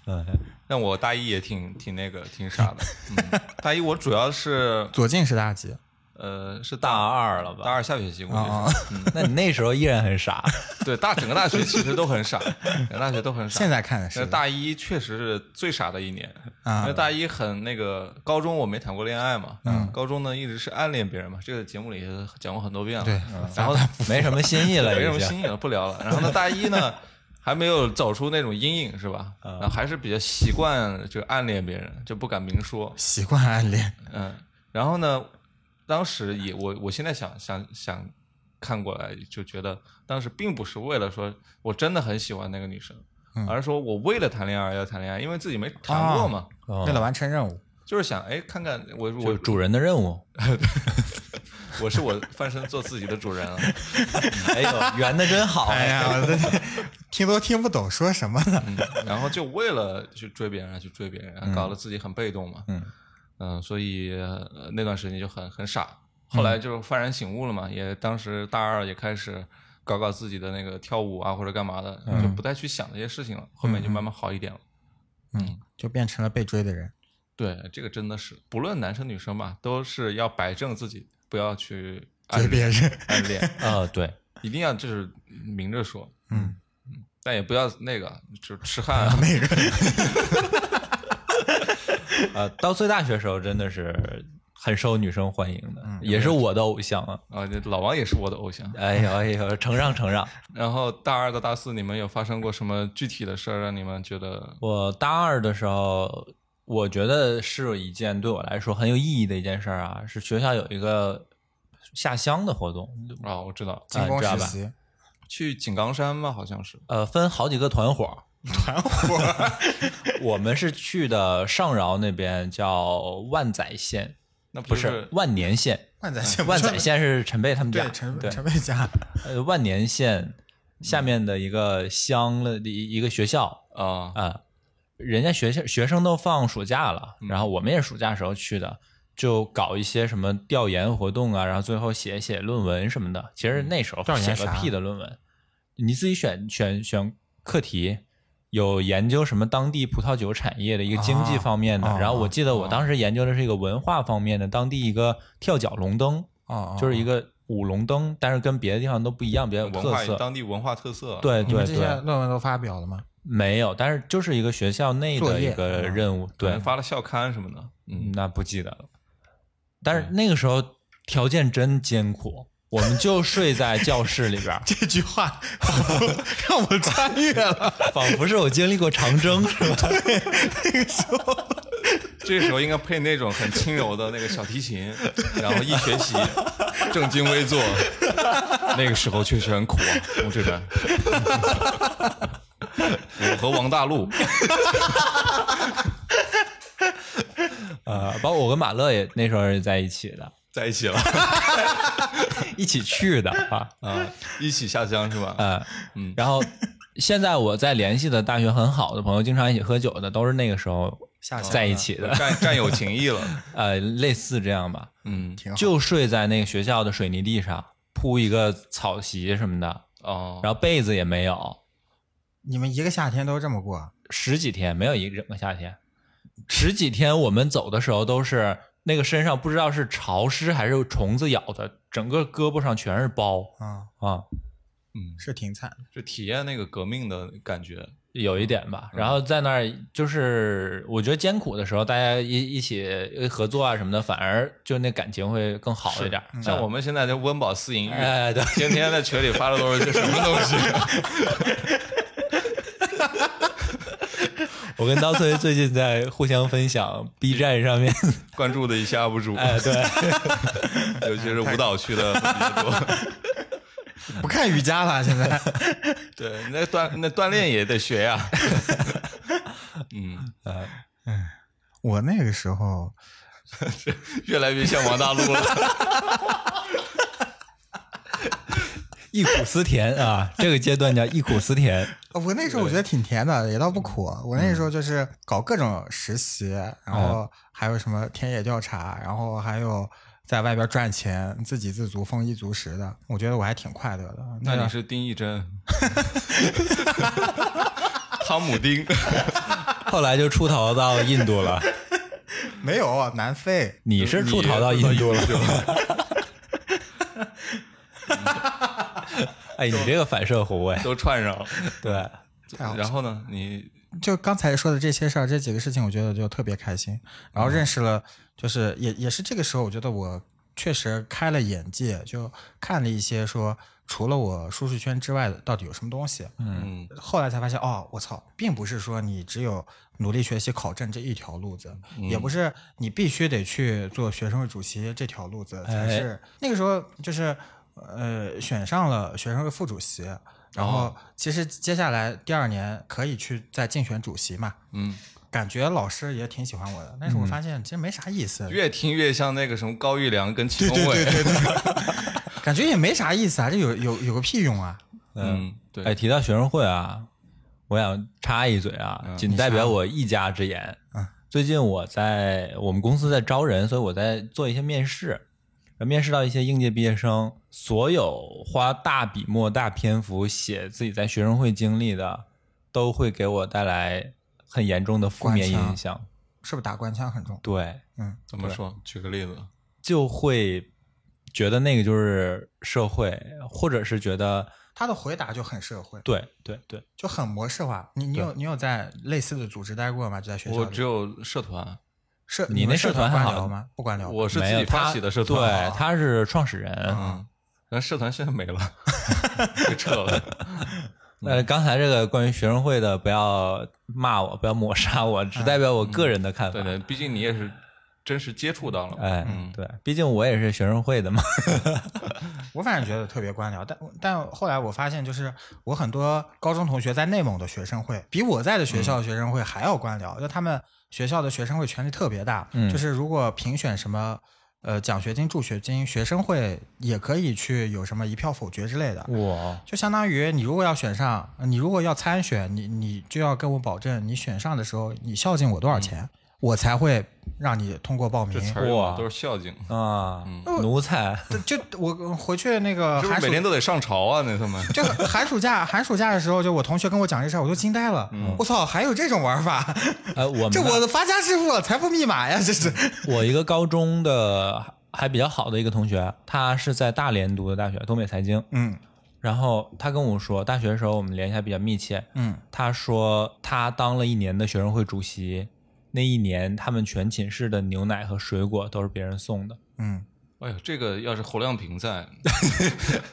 嗯。但我大一也挺挺那个挺傻的。嗯，大一我主要是左近是大几？呃是大二了吧？大二下学期估计啊是。嗯，那你那时候依然很傻，对，大整个大学其实都很傻，整 个大学都很傻。现在看的是。那大一确实是最傻的一年，啊。因为大一很那个，高中我没谈过恋爱嘛，嗯，高中呢一直是暗恋别人嘛，这个节目里也讲过很多遍了，对嗯。然后 没什么新意了，没什。么新意了，不聊了。然后呢，大一呢还没有走出那种阴影是吧？然后还是比较习惯这个暗恋别人，就不敢明说，习惯暗恋，嗯，然后呢，当时也我我现在想想想看过来，就觉得当时并不是为了说我真的很喜欢那个女生，而是说我为了谈恋爱而要谈恋爱，因为自己没谈过嘛，哦为了完成任务，就是想哎看看我就我主人的任务，我是我翻身做自己的主人了，哎呦，圆的真好，哎呀，我的听都听不懂说什么了。嗯然后就为了去追别人而去追别人，搞得自己很被动嘛，嗯嗯所以、呃那段时间就很很傻。后来就幡然醒悟了嘛，也当时大二也开始搞搞自己的那个跳舞啊或者干嘛的，就不再去想这些事情了。后面就慢慢好一点了。嗯，就变成了被追的人。对，这个真的是不论男生女生吧，都是要摆正自己，不要去 追别人，暗恋，呃，对，一定要就是明着说，嗯但也不要那个就是痴 汉啊。那个 呃，到最大学时候真的是很受女生欢迎的，也是我的偶像啊。啊，这老王也是我的偶像。哎呦哎呦，承让承让。然后大二到大四，你们有发生过什么具体的事儿让你们觉得我大二的时候，我觉得是一件对我来说很有意义的一件事儿啊，是学校有一个下乡的活动，啊？我知道，进攻知道吧实习，去井冈山吧，好像是。呃，分好几个团伙。团伙，我们是去的上饶那边叫万载县，那不是万年县。万载县，万载县是陈贝他们家。对，陈对陈贝家，呃万年县下面的一个乡的一一个学校。啊啊、人家学校学生都放暑假了，嗯。然后我们也是暑假时候去的，就搞一些什么调研活动啊，然后最后写写论文什么的。其实那时候写个屁的论文，你自己选选选课题。有研究什么当地葡萄酒产业的一个经济啊方面的，哦然后我记得我当时研究的是一个文化方面的，当地一个跳脚龙灯，就是一个舞龙灯，但是跟别的地方都不一样，比较有文化特色。当地文化特色。，对对你们这些，论文都发表了吗？没有，但是就是一个学校内的一个任务，对，发了校刊什么的。嗯，那不记得了。但是那个时候条件真艰苦，我们就睡在教室里边儿，这句话仿佛让我穿越了。仿佛是我经历过长征，是吧？那个时候这时候应该配那种很轻柔的那个小提琴，然后一学习正襟危坐。那个时候确实很苦啊，同志们。我和王大陆，呃，包括我跟马乐也那时候是在一起的，在一起了 一起去的 啊，啊，一起下乡是吧？呃，嗯然后现在我在联系的大学很好的朋友，经常一起喝酒的，都是那个时候下乡在一起的，战战友情谊了。呃，类似这样吧。嗯，挺好。就睡在那个学校的水泥地上，铺一个草席什么的，哦，然后被子也没有，你们一个夏天都这么过？十几天没有一整个夏天，十几天我们走的时候都是那个身上不知道是潮湿还是虫子咬的，整个胳膊上全是包啊，啊，嗯，是挺惨的。就体验那个革命的感觉。有一点吧。然后在那儿就是我觉得艰苦的时候，大家一一起合作啊什么的，反而就那感情会更好一点。像我们现在就温饱思淫欲，哎对天天在群里发的都是些什么东西？我跟刀崔最近在互相分享 B 站上面，关注的一些 UP 主，哎，对，尤其是舞蹈区的比较多。不看瑜伽了，现在对，那锻那锻炼也得学呀。嗯，我那个时候越来越像王大陆了。忆苦思甜啊，这个阶段叫忆苦思甜。我那时候我觉得挺甜的，也倒不苦。我那时候就是搞各种实习，然后还有什么田野调查，然后还有在外边赚钱，自给自足、丰衣足食的。我觉得我还挺快乐的。个那你是丁义珍，汤姆丁，后来就出逃到印度了，没有南非？你是出逃到印度了。哎，你这个反射弧哎，都串上了。对，太好笑然后呢，你就刚才说的这些事儿，这几个事情，我觉得就特别开心。然后认识了，就是也也是这个时候，我觉得我确实开了眼界，就看了一些说除了我舒适圈之外的到底有什么东西。嗯后来才发现，哦，我操，并不是说你只有努力学习考证这一条路子，也不是你必须得去做学生会主席这条路子才是。那个时候就是呃选上了学生会副主席，然后其实接下来第二年可以去再竞选主席嘛。嗯，感觉老师也挺喜欢我的，但是我发现其实没啥意思，越听越像那个什么高育良跟祁同伟。感觉也没啥意思啊，这有有有个屁用啊！嗯，对。哎，提到学生会啊，我想插一嘴啊，仅代表我一家之言。嗯最近我在我们公司在招人，所以我在做一些面试，面试到一些应届毕业生，所有花大笔墨、大篇幅写自己在学生会经历的，都会给我带来很严重的负面影响。是不是打官腔很重？对，嗯怎么说？举个例子。就会觉得那个就是社会，或者是觉得他的回答就很社会，对对对，就很模式化。你你有你有在类似的组织待过吗？就在学校？我只有社团，社你那社团还好吗？不官僚。我是自己发起的社团。对，他是创始人。嗯，那社团现在没了，被撤了。那，刚才这个关于学生会的，不要骂我，不要抹杀我，只代表我个人的看法。对对，毕竟你也是真实接触到了。哎，嗯，对，毕竟我也是学生会的嘛。我反正觉得特别官僚，但但后来我发现，就是我很多高中同学在内蒙的学生会，比我在的学校学生会还要官僚，就他们学校的学生会权力特别大，嗯。就是如果评选什么。呃，奖学金、助学金，学生会也可以去有什么一票否决之类的，哇，就相当于你如果要选上，你如果要参选，你你就要跟我保证，你选上的时候你孝敬我多少钱，我才会让你通过报名这。词儿哇都是孝敬，啊，奴才，就我回去那个是不寒暑是每天都得上朝啊？那他们就寒暑假，寒暑假的时候，就我同学跟我讲这事儿，我都惊呆了。我操，还有这种玩法？呃，我这我的发家致富、财富密码呀！这是。我一个高中的还比较好的一个同学，他是在大连读的大学，东北财经。嗯然后他跟我说，大学的时候我们联系还比较密切。嗯，他说他当了一年的学生会主席，那一年他们全寝室的牛奶和水果都是别人送的。嗯，哎呦，这个要是侯亮平在，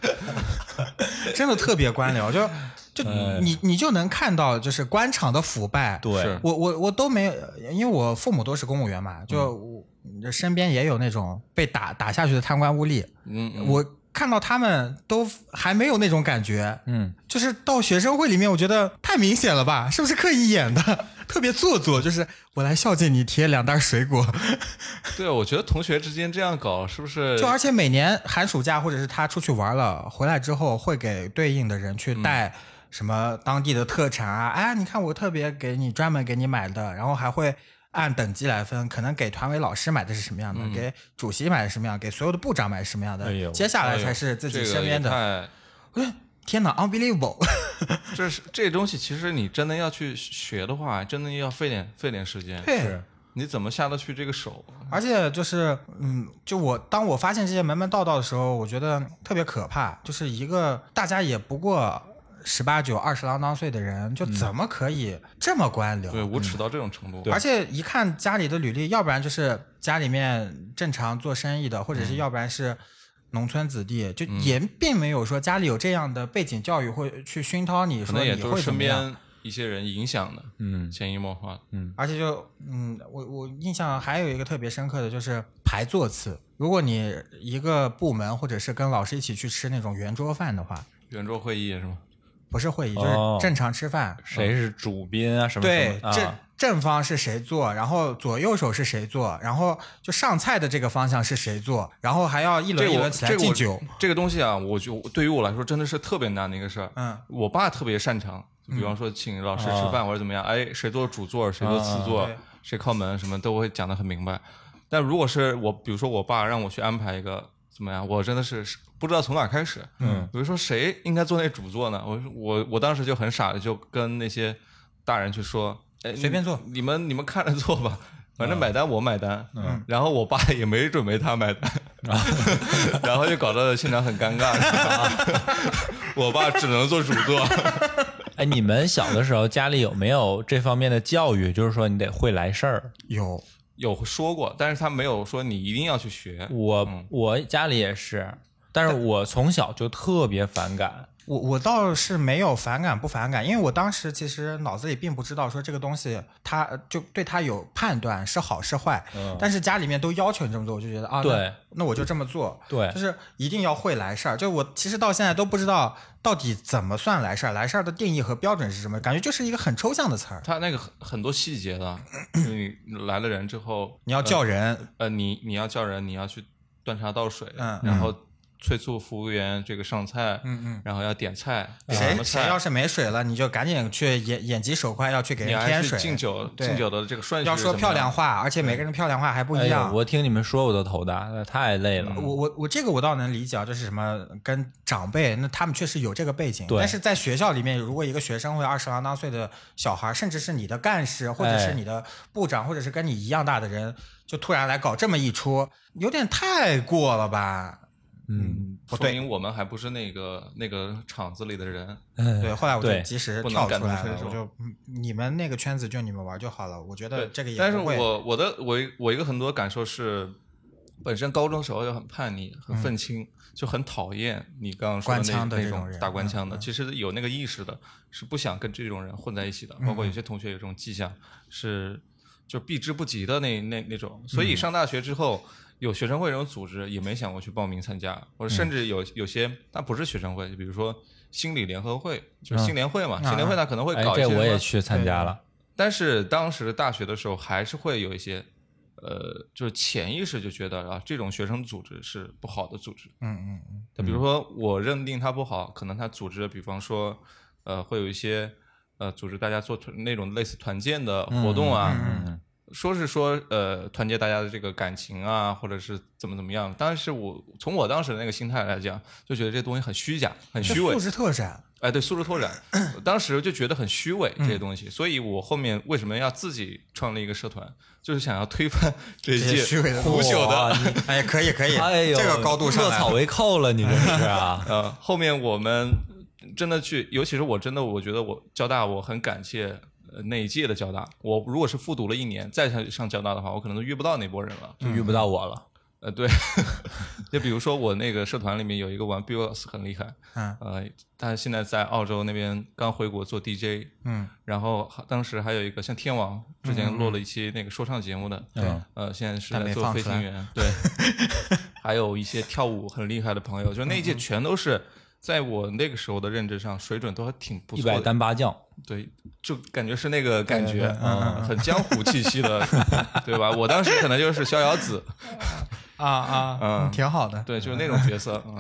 真的特别官僚，就 就呃你你就能看到，就是官场的腐败。对，我我我都没有，因为我父母都是公务员嘛，就我身边也有那种被打打下去的贪官污吏，嗯，嗯我看到他们都还没有那种感觉，嗯，就是到学生会里面，我觉得太明显了吧？是不是刻意演的？特别做作，就是我来孝敬你，贴两袋水果。对，我觉得同学之间这样搞是不是？就而且每年寒暑假或者是他出去玩了，回来之后会给对应的人去带什么当地的特产啊，哎，你看我特别给你专门给你买的，然后还会按等级来分，可能给团委老师买的是什么样的，给主席买的什么样，给所有的部长买的什么样的，哎接下来才是自己身边的。也太天哪，unbelievable！这是这东西，其实你真的要去学的话，真的要费点费点时间。对，你怎么下得去这个手？而且就是，嗯，就我当我发现这些门门道道的时候，我觉得特别可怕。就是一个大家也不过十八九、二十郎当岁的人，就怎么可以这么官僚？对，无耻到这种程度。而且一看家里的履历，要不然就是家里面正常做生意的，或者是要不然是农村子弟，就也并没有说家里有这样的背景教育会去熏陶你，说你可能也都是身会怎么样。边一些人影响的，嗯潜移默化嗯。而且就嗯，我我印象还有一个特别深刻的就是排座次。如果你一个部门或者是跟老师一起去吃那种圆桌饭的话，圆桌会议是吗？不是会议，就哦是正常吃饭。谁是主宾啊？什么对什，么正啊？正方是谁坐，然后左右手是谁坐，然后就上菜的这个方向是谁坐，然后还要一轮一轮起来这个我敬酒。这个东西啊，我就对于我来说真的是特别难的一个事儿。嗯，我爸特别擅长，比方说请老师吃饭或者怎么样，哎，谁做主座，谁做次座谁靠门，什么都会讲得很明白。但如果是我，比如说我爸让我去安排一个怎么样，我真的是不知道从哪儿开始。嗯，比如说谁应该做那主座呢？我我我当时就很傻的就跟那些大人去说，哎，随便坐你们你们看着做吧。反正买单我买单，嗯，然后我爸也没准备他买单，然后就搞得现场很尴尬，我爸只能做主座，哎，你们小的时候家里有没有这方面的教育？就是说你得会来事儿。有有说过，但是他没有说你一定要去学，我嗯我家里也是，但是我从小就特别反感。我我倒是没有反感不反感，因为我当时其实脑子里并不知道说这个东西它就对它有判断是好是坏，嗯但是家里面都要求你这么做，我就觉得啊，对那我就这么做，对就是一定要会来事儿。就我其实到现在都不知道到底怎么算来事儿，来事儿的定义和标准是什么，感觉就是一个很抽象的词儿。他那个很很多细节的，你来了人之后，你要叫人，呃，你你要叫人，你要去端茶倒水，嗯然后催促服务员这个上菜，嗯嗯，然后要点菜，点什谁么菜，谁要是没水了，你就赶紧去眼眼疾手快要去给人添水，敬酒，敬酒的这个顺序要说漂亮话，而且每个人漂亮话还不一样。我听你们说我都头大，那太累了。我我我这个我倒能理解啊，就是什么跟长辈，那他们确实有这个背景，对但是在学校里面，如果一个学生或者二十郎当岁的小孩，甚至是你的干事，或者哎是你的部长，或者是跟你一样大的人，就突然来搞这么一出，有点太过了吧？嗯，不对，说明我们还不是那个那个厂子里的人，对，后来我及时跳出来了，我就嗯你们那个圈子就你们玩就好了，我觉得这个也但是。我我的我我一个很多感受是，本身高中时候就很叛逆、很愤青，就很讨厌你刚刚官腔的那那种人打官腔的。其实有那个意识的，是不想跟这种人混在一起的。包括有些同学有这种迹象，是就避之不及的那那那种。所嗯以上大学之后。有学生会这种组织，也没想过去报名参加，或者甚至有有些它不是学生会，就比如说心理联合会，就是新联会嘛，新联会它可能会哎，搞一些我也去参加了。但是当时大学的时候，还是会有一些，呃，就是潜意识就觉得啊，这种学生组织是不好的组织。嗯嗯嗯，就比如说，我认定它不好，可能它组织，比方说，呃，会有一些，呃，组织大家做团那种类似团建的活动啊，嗯说是说，呃，团结大家的这个感情啊，或者是怎么怎么样。但是我从我当时的那个心态来讲，就觉得这东西很虚假，很虚伪素。质拓展，哎，对，素质拓展，当时就觉得很虚伪这些东西，所以我后面为什么要自己创立一个社团，就是想要推翻 这这些些虚伪的腐朽哇的。哎，可以可以，哎呦，这个高度上落草来了。为寇了，你这是啊？呃，后面我们真的去，尤其是我真的，我觉得我交大，我很感谢呃那一届的交大。我如果是复读了一年再上上交大的话，我可能都遇不到那波人了。就遇不到我了。呃，对，就比如说我那个社团里面有一个玩 Bills 很厉害，嗯呃，他现在在澳洲那边刚回国做 DJ，嗯，然后当时还有一个像天王之前录了一期那个说唱节目的，对呃，现在是在做飞行员，对，还有一些跳舞很厉害的朋友，就那届全都是在我那个时候的认知上水准都还挺不错一百单八将，对，就感觉是那个感觉，嗯嗯，很江湖气息的，对吧？我当时可能就是逍遥子，啊啊，嗯挺好的。对，就是那种角色，嗯。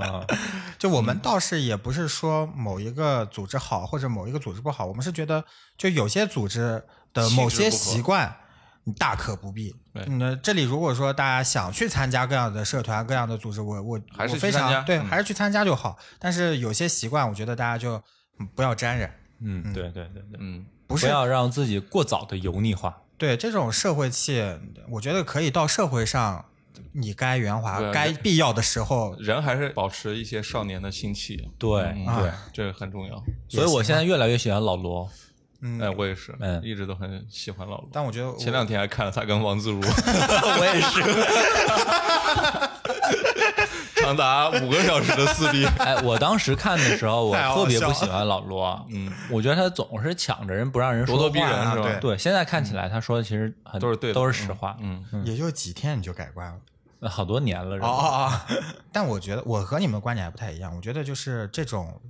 啊，就我们倒是也不是说某一个组织好或者某一个组织不好，我们是觉得就有些组织的某些习惯。你大可不必。对那这里如果说大家想去参加各样的社团、各样的组织，我我还是我非常对，嗯还是去参加就好。但是有些习惯，我觉得大家就嗯不要沾染，嗯，对对对对，嗯，不是不要让自己过早的油腻化。对这种社会气，我觉得可以到社会上，你该圆滑，该必要的时候，人还是保持一些少年的心气，对嗯对，这个很重要。所以我现在越来越喜欢老罗。嗯哎，我也是，嗯一直都很喜欢老罗。但我觉得我前两天还看了他跟王自如 我也是，唱 长达五个小时的撕逼。哎，我当时看的时候，我特别不喜欢老罗，嗯，我觉得他总是抢着人不让人说咄咄逼话人是吧？对对，现在看起来他说的其实很都是对的都是实话，嗯，也就几天你就改观了。那好多年了，是吧哦哦哦！但我觉得我和你们观点还不太一样。我觉得就是这种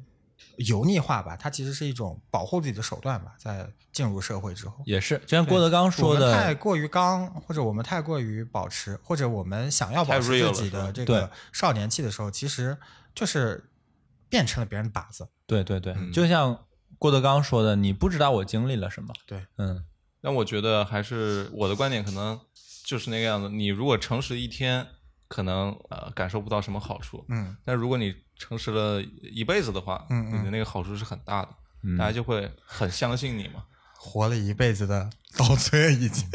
油腻化吧，它其实是一种保护自己的手段吧，在进入社会之后。也是，就像郭德纲说我们太，过于刚，或者我们太过于保持，或者我们想要保持自己的这个少年气的时候，其实就是变成了别人的靶子。对对对，嗯就像郭德纲说的，你不知道我经历了什么，对，嗯，但我觉得还是我的观点，可能就是那个样子。你如果诚实一天，可能呃感受不到什么好处，嗯，但如果你诚实了一辈子的话，嗯嗯你的那个好处是很大的，嗯大家就会很相信你嘛。活了一辈子的稻村已经。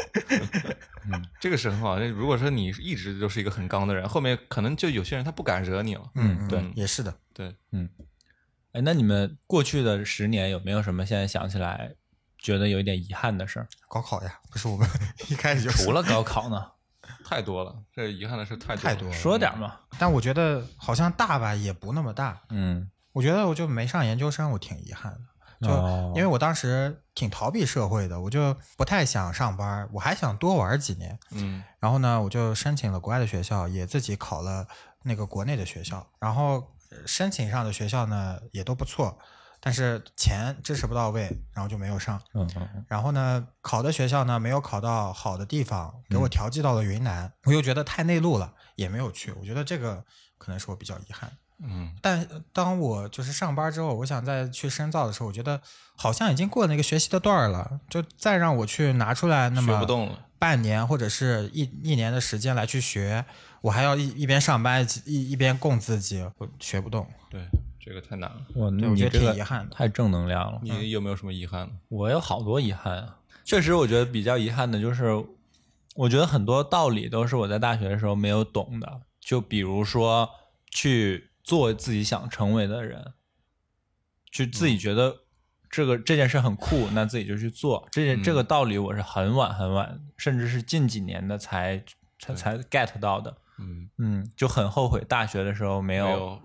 这个是很好。那如果说你一直都是一个很刚的人，后面可能就有些人他不敢惹你了。嗯，对嗯也是的。对，嗯哎，那你们过去的十年有没有什么现在想起来觉得有一点遗憾的事儿？高考呀，不是我们 一开始就除了高考呢？太多了，这遗憾的事太多了太多了。说点嘛，但我觉得好像大吧，也不那么大。嗯，我觉得我就没上研究生，我挺遗憾的。就哦因为我当时挺逃避社会的，我就不太想上班，我还想多玩几年。嗯然后呢，我就申请了国外的学校，也自己考了那个国内的学校。然后呃申请上的学校呢也都不错，但是钱支持不到位，然后就没有上。嗯然后呢，考的学校呢没有考到好的地方，给我调剂到了云南，我又觉得太内陆了，也没有去。我觉得这个可能是我比较遗憾。嗯，但当我就是上班之后，我想再去深造的时候，我觉得好像已经过了那个学习的段儿了，就再让我去拿出来那么学不动了。半年或者是一一年的时间来去学，我还要一一边上班一一边供自己，我学不动。对，这个太难了。我对我觉得你这个挺遗憾的太正能量了。你有没有什么遗憾呢？我有好多遗憾啊，确实，我觉得比较遗憾的就是，我觉得很多道理都是我在大学的时候没有懂的，就比如说去做自己想成为的人，就自己觉得这个这件事很酷，那自己就去做。这件这个道理我是很晚很晚，甚至是近几年的才才才 get 到的。嗯，嗯，就很后悔大学的时候没有没有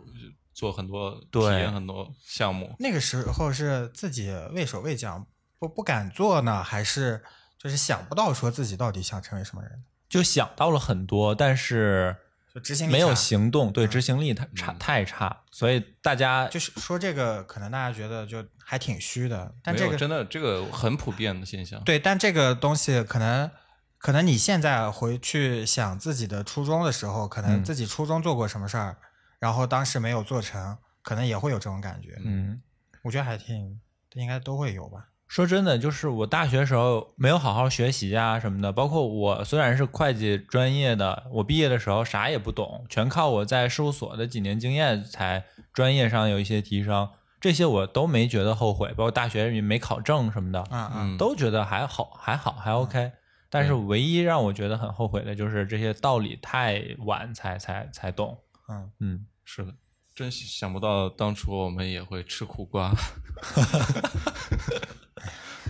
做很多体对验很多项目。那个时候是自己畏手畏脚，不不敢做呢，还是就是想不到说自己到底想成为什么人？就想到了很多，但是就执行力没有行动，对执行力太差太差，所以大家就是说这个可能大家觉得就还挺虚的，但没有，这个真的这个很普遍的现象。对，但这个东西可能，可能你现在回去想自己的初中的时候，可能嗯自己初中做过什么事儿，然后当时没有做成，可能也会有这种感觉。嗯。我觉得还挺，应该都会有吧。说真的，就是我大学时候没有好好学习啊什么的，包括我虽然是会计专业的，我毕业的时候啥也不懂，全靠我在事务所的几年经验才专业上有一些提升，这些我都没觉得后悔，包括大学也没考证什么的，嗯嗯，嗯，都觉得还好，还好，还 OK。但是唯一让我觉得很后悔的就是这些道理太晚才才才懂。嗯嗯，是的，真想不到当初我们也会吃苦瓜。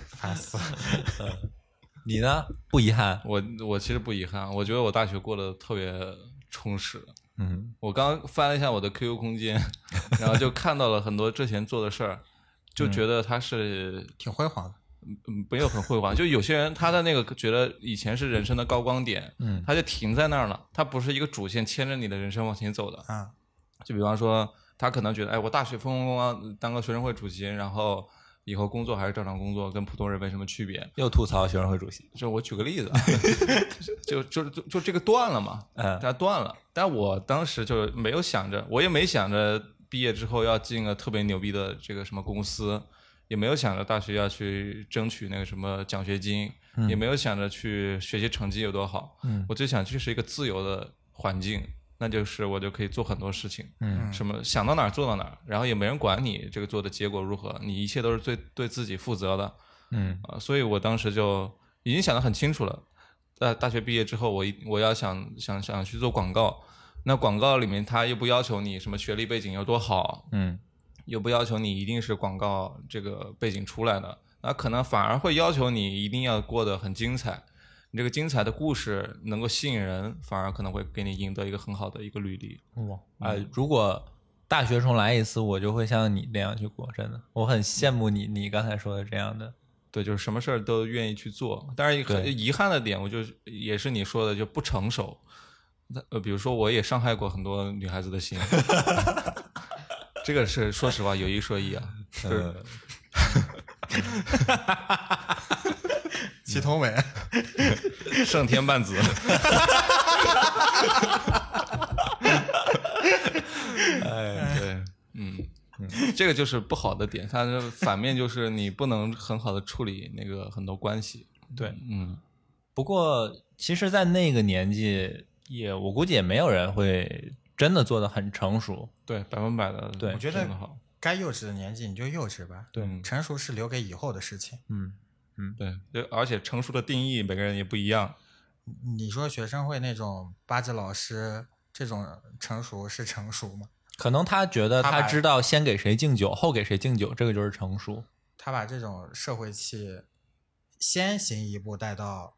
烦死了。你呢？不遗憾？我我其实不遗憾，我觉得我大学过得特别充实。嗯我刚翻了一下我的 QQ 空间，然后就看到了很多之前做的事儿，就觉得他是挺辉煌的。嗯没有很辉煌。就有些人他的那个觉得以前是人生的高光点，嗯他就停在那儿了，他不是一个主线牵着你的人生往前走的。啊，就比方说，他可能觉得，哎，我大学风风光光当个学生会主席，然后以后工作还是正常工作，跟普通人没什么区别。又吐槽学生会主席。就我举个例子啊，就就就就这个断了嘛，嗯它断了。但我当时就没有想着，我也没想着毕业之后要进个特别牛逼的这个什么公司，也没有想着大学要去争取那个什么奖学金，也没有想着去学习成绩有多好。嗯我就想去是一个自由的环境，那就是我就可以做很多事情。嗯什么想到哪儿做到哪儿，然后也没人管你这个做的结果如何，你一切都是最对自己负责的。嗯啊，所以我当时就已经想得很清楚了。在大学毕业之后，我一我要想想想去做广告，那广告里面他又不要求你什么学历背景有多好，嗯又不要求你一定是广告这个背景出来的，那可能反而会要求你一定要过得很精彩。你这个精彩的故事能够吸引人，反而可能会给你赢得一个很好的一个履历。哇，哎，如果大学重来一次，我就会像你那样去过，真的，我很羡慕你，你刚才说的这样的。对，就是什么事儿都愿意去做。但是很遗憾的点，我就也是你说的，就不成熟。那呃，比如说我也伤害过很多女孩子的心，这个是说实话有一说一啊，就是 祁同伟，胜天半子。哎，对，嗯，这个就是不好的点，它的反面就是你不能很好的处理那个很多关系。对，嗯，不过其实，在那个年纪，也我估计也没有人会真的做的很成熟。对，百分百的，对我觉得。该幼稚的年纪你就幼稚吧。对成熟是留给以后的事情。嗯，对，对，而且成熟的定义每个人也不一样。你说学生会那种八字老师这种成熟是成熟吗？可能他觉得他知道先给谁敬酒，后给谁敬酒，这个就是成熟。他把这种社会气先行一步带到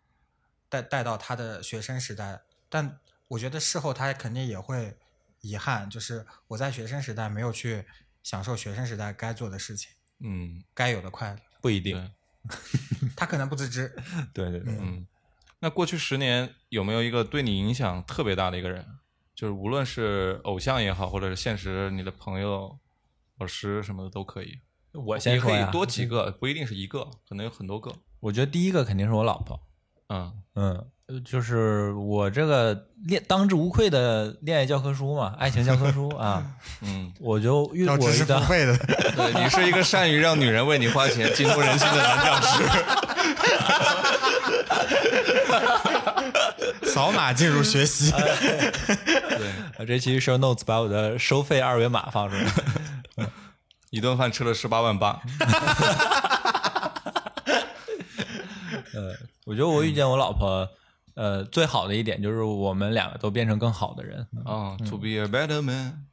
带带到他的学生时代，但我觉得事后他肯定也会遗憾，就是我在学生时代没有去享受学生时代该做的事情，嗯，该有的快乐，不一定。他可能不自知。对对对，嗯，那过去十年有没有一个对你影响特别大的一个人？就是无论是偶像也好，或者是现实你的朋友、老师什么的都可以。我也可以多几个，不一定是一个，可能有很多个。我觉得第一个肯定是我老婆。嗯嗯，呃就是我这个恋当之无愧的恋爱教科书嘛，爱情教科书 啊，嗯，我就遇到付费的，对你是一个善于让女人为你花钱、激动人心的男教师。扫码进入学习。对，呃这期 show notes 把我的收费二维码放出来。一顿饭吃了十八万八。呃，我觉得我遇见我老婆，呃，最好的一点就是我们两个都变成更好的人。啊、t o be a better man。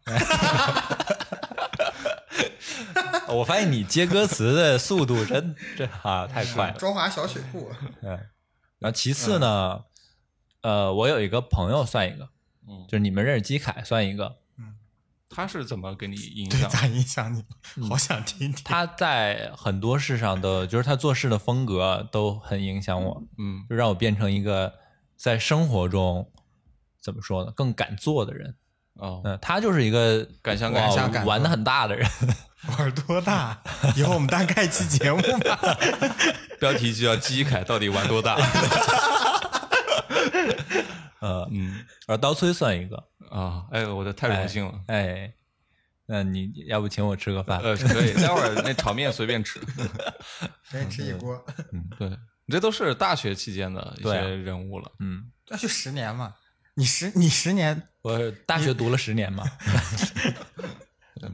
我发现你接歌词的速度真真啊太快了。中华小水库，嗯，然后其次呢，呃，我有一个朋友算一个，嗯就是你们认识基凯算一个，他是怎么给你影对，响？咋影响你？好想听听。他在很多事上的，就是他做事的风格都很影响我，嗯就让我变成一个在生活中怎么说呢，更敢做的人。哦，嗯，他就是一个敢想哇敢想敢做玩的很大的人。玩多大？以后我们单开一期节目吧。标题就叫基凯到底玩多大？呃，嗯而刀崔算一个，啊，哎，我的太荣幸了。哎，那你要不请我吃个饭？呃，可以，待会儿那炒面随便吃。随便吃一锅，嗯对，你这都是大学期间的一些人物了。嗯，那就十年嘛。你十你十年，我大学读了十年嘛，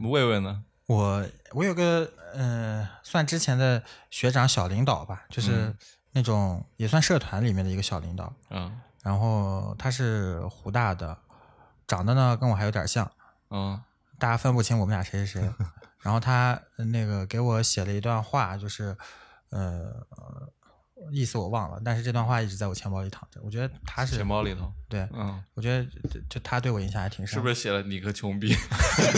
魏魏呢？我我有个呃，算之前的学长小领导吧，就是那种也算社团里面的一个小领导。嗯然后他是湖大的，长得呢跟我还有点像，嗯大家分不清我们俩谁是谁。然后他呃那个给我写了一段话，就是呃意思我忘了，但是这段话一直在我钱包里躺着。我觉得他是钱包里头。对，嗯，我觉得就就他对我影响还挺深。是不是写了你个穷逼？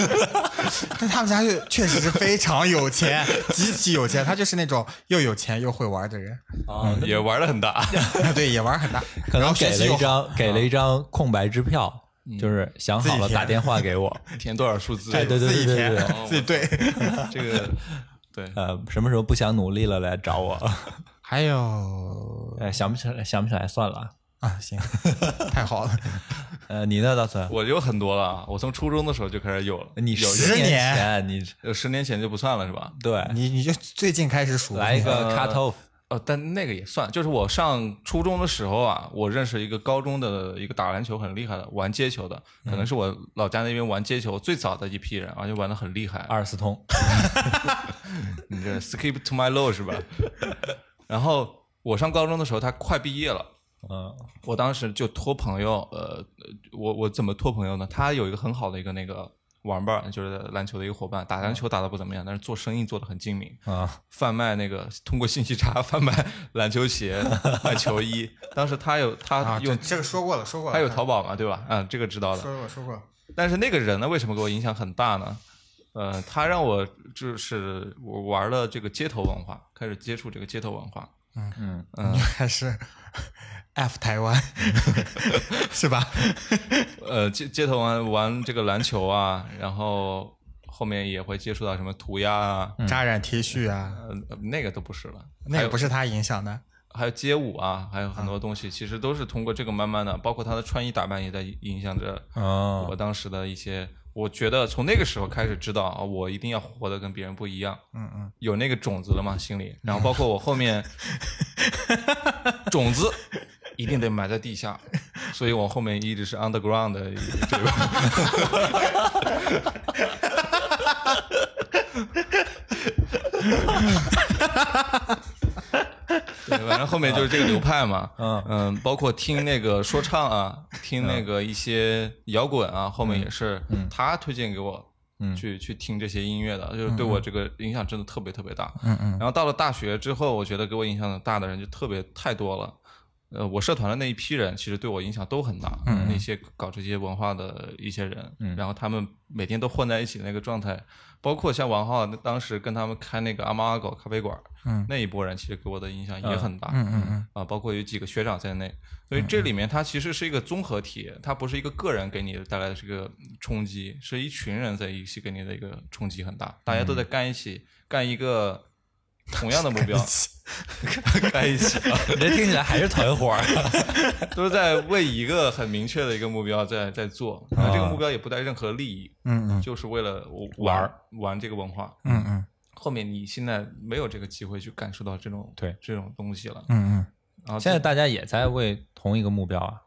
但他们家就确实是非常有钱，极其有钱。他就是那种又有钱又会玩的人，啊，也玩的很大。对，也玩很大。可能给了一张给了一张空白支票，就是想好了打电话给我。填多少数字？对对对自己填对对对自己对。这个对，呃，什么时候不想努力了来找我？还有哎，想不起来，想不起来算了。啊，行，太好了。呃，你呢，大孙？我有很多了。我从初中的时候就开始有了，你有十年年前，你有十年前就不算了是吧？对你你就最近开始数，来一个 cut off，哦，但那个也算，就是我上初中的时候啊，我认识一个高中的一个打篮球很厉害的，玩街球的，可能是我老家那边玩街球最早的一批人，而且玩的很厉害。阿尔斯通。你这 skip to my low 是吧？然后我上高中的时候，他快毕业了。嗯我当时就托朋友，呃，呃我我怎么托朋友呢？他有一个很好的一个那个玩伴，就是篮球的一个伙伴，打篮球打的不怎么样，但是做生意做的很精明，啊，贩卖那个通过信息差贩卖篮球鞋、卖球衣。当时他有他啊，用这这个说过了，说过了，他有淘宝嘛，对吧？嗯，这个知道的。说过说过，但是那个人呢，为什么给我影响很大呢？呃，他让我就是我玩了这个街头文化，开始接触这个街头文化。嗯嗯嗯还是 F 台湾 是吧？呃，街街头玩玩这个篮球啊，然后后面也会接触到什么涂鸦啊，扎染 T 恤啊，呃，那个都不是了，那个不是他影响的。还有街舞啊，还有很多东西，其实都是通过这个慢慢的，包括他的穿衣打扮也在影响着哦我当时的一些。我觉得从那个时候开始知道啊，我一定要活得跟别人不一样。嗯嗯，有那个种子了嘛，心里。然后包括我后面种子一定得埋在地下，所以我后面一直是 underground 的这个。对，反正后面就是这个流派嘛，嗯。包括听那个说唱啊，听那个一些摇滚啊，后面也是他推荐给我，嗯。去去听这些音乐的，就是对我这个影响真的特别特别大。嗯嗯。然后到了大学之后，我觉得给我影响大的人就特别太多了。呃，我社团的那一批人，其实对我影响都很大。嗯那些搞这些文化的一些人，嗯。然后他们每天都混在一起的那个状态，包括像王浩当时跟他们开那个阿猫阿狗咖啡馆，嗯。那一波人其实给我的影响也很大。嗯嗯嗯。啊，包括有几个学长在内，所以这里面它其实是一个综合体，它不是一个个人给你带来的这个冲击，是一群人在一起给你的一个冲击很大，大家都在干一起，干一个同样的目标，干一起这听起来还是团伙儿。都是在为一个很明确的一个目标在在做，然后这个目标也不带任何利益，嗯嗯。就是为了玩玩玩这个文化。嗯嗯。后面你现在没有这个机会去感受到这种对。这种东西了，嗯嗯，然后现在大家也在为同一个目标啊，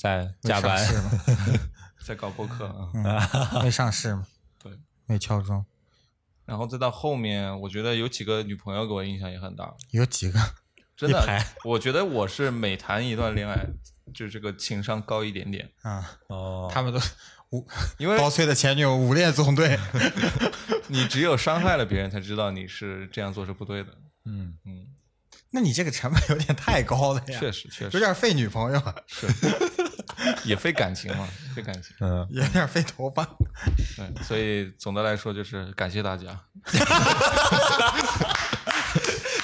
在加班。是吗？在搞播客啊。嗯，没上市吗？对，没敲钟，然后再到后面，我觉得有几个女朋友给我印象也很大，有几个？真的，我觉得我是每谈一段恋爱，就这个情商高一点点，啊，哦，他们都 五因为 高翠的前女友五恋纵队。你只有伤害了别人，才知道你是这样做是不对的。嗯，嗯，那你这个成本有点太高了呀，确实确实有点费女朋友，是，也费感情嘛，费感情。嗯，有点费头发。对，所以总的来说就是感谢大家。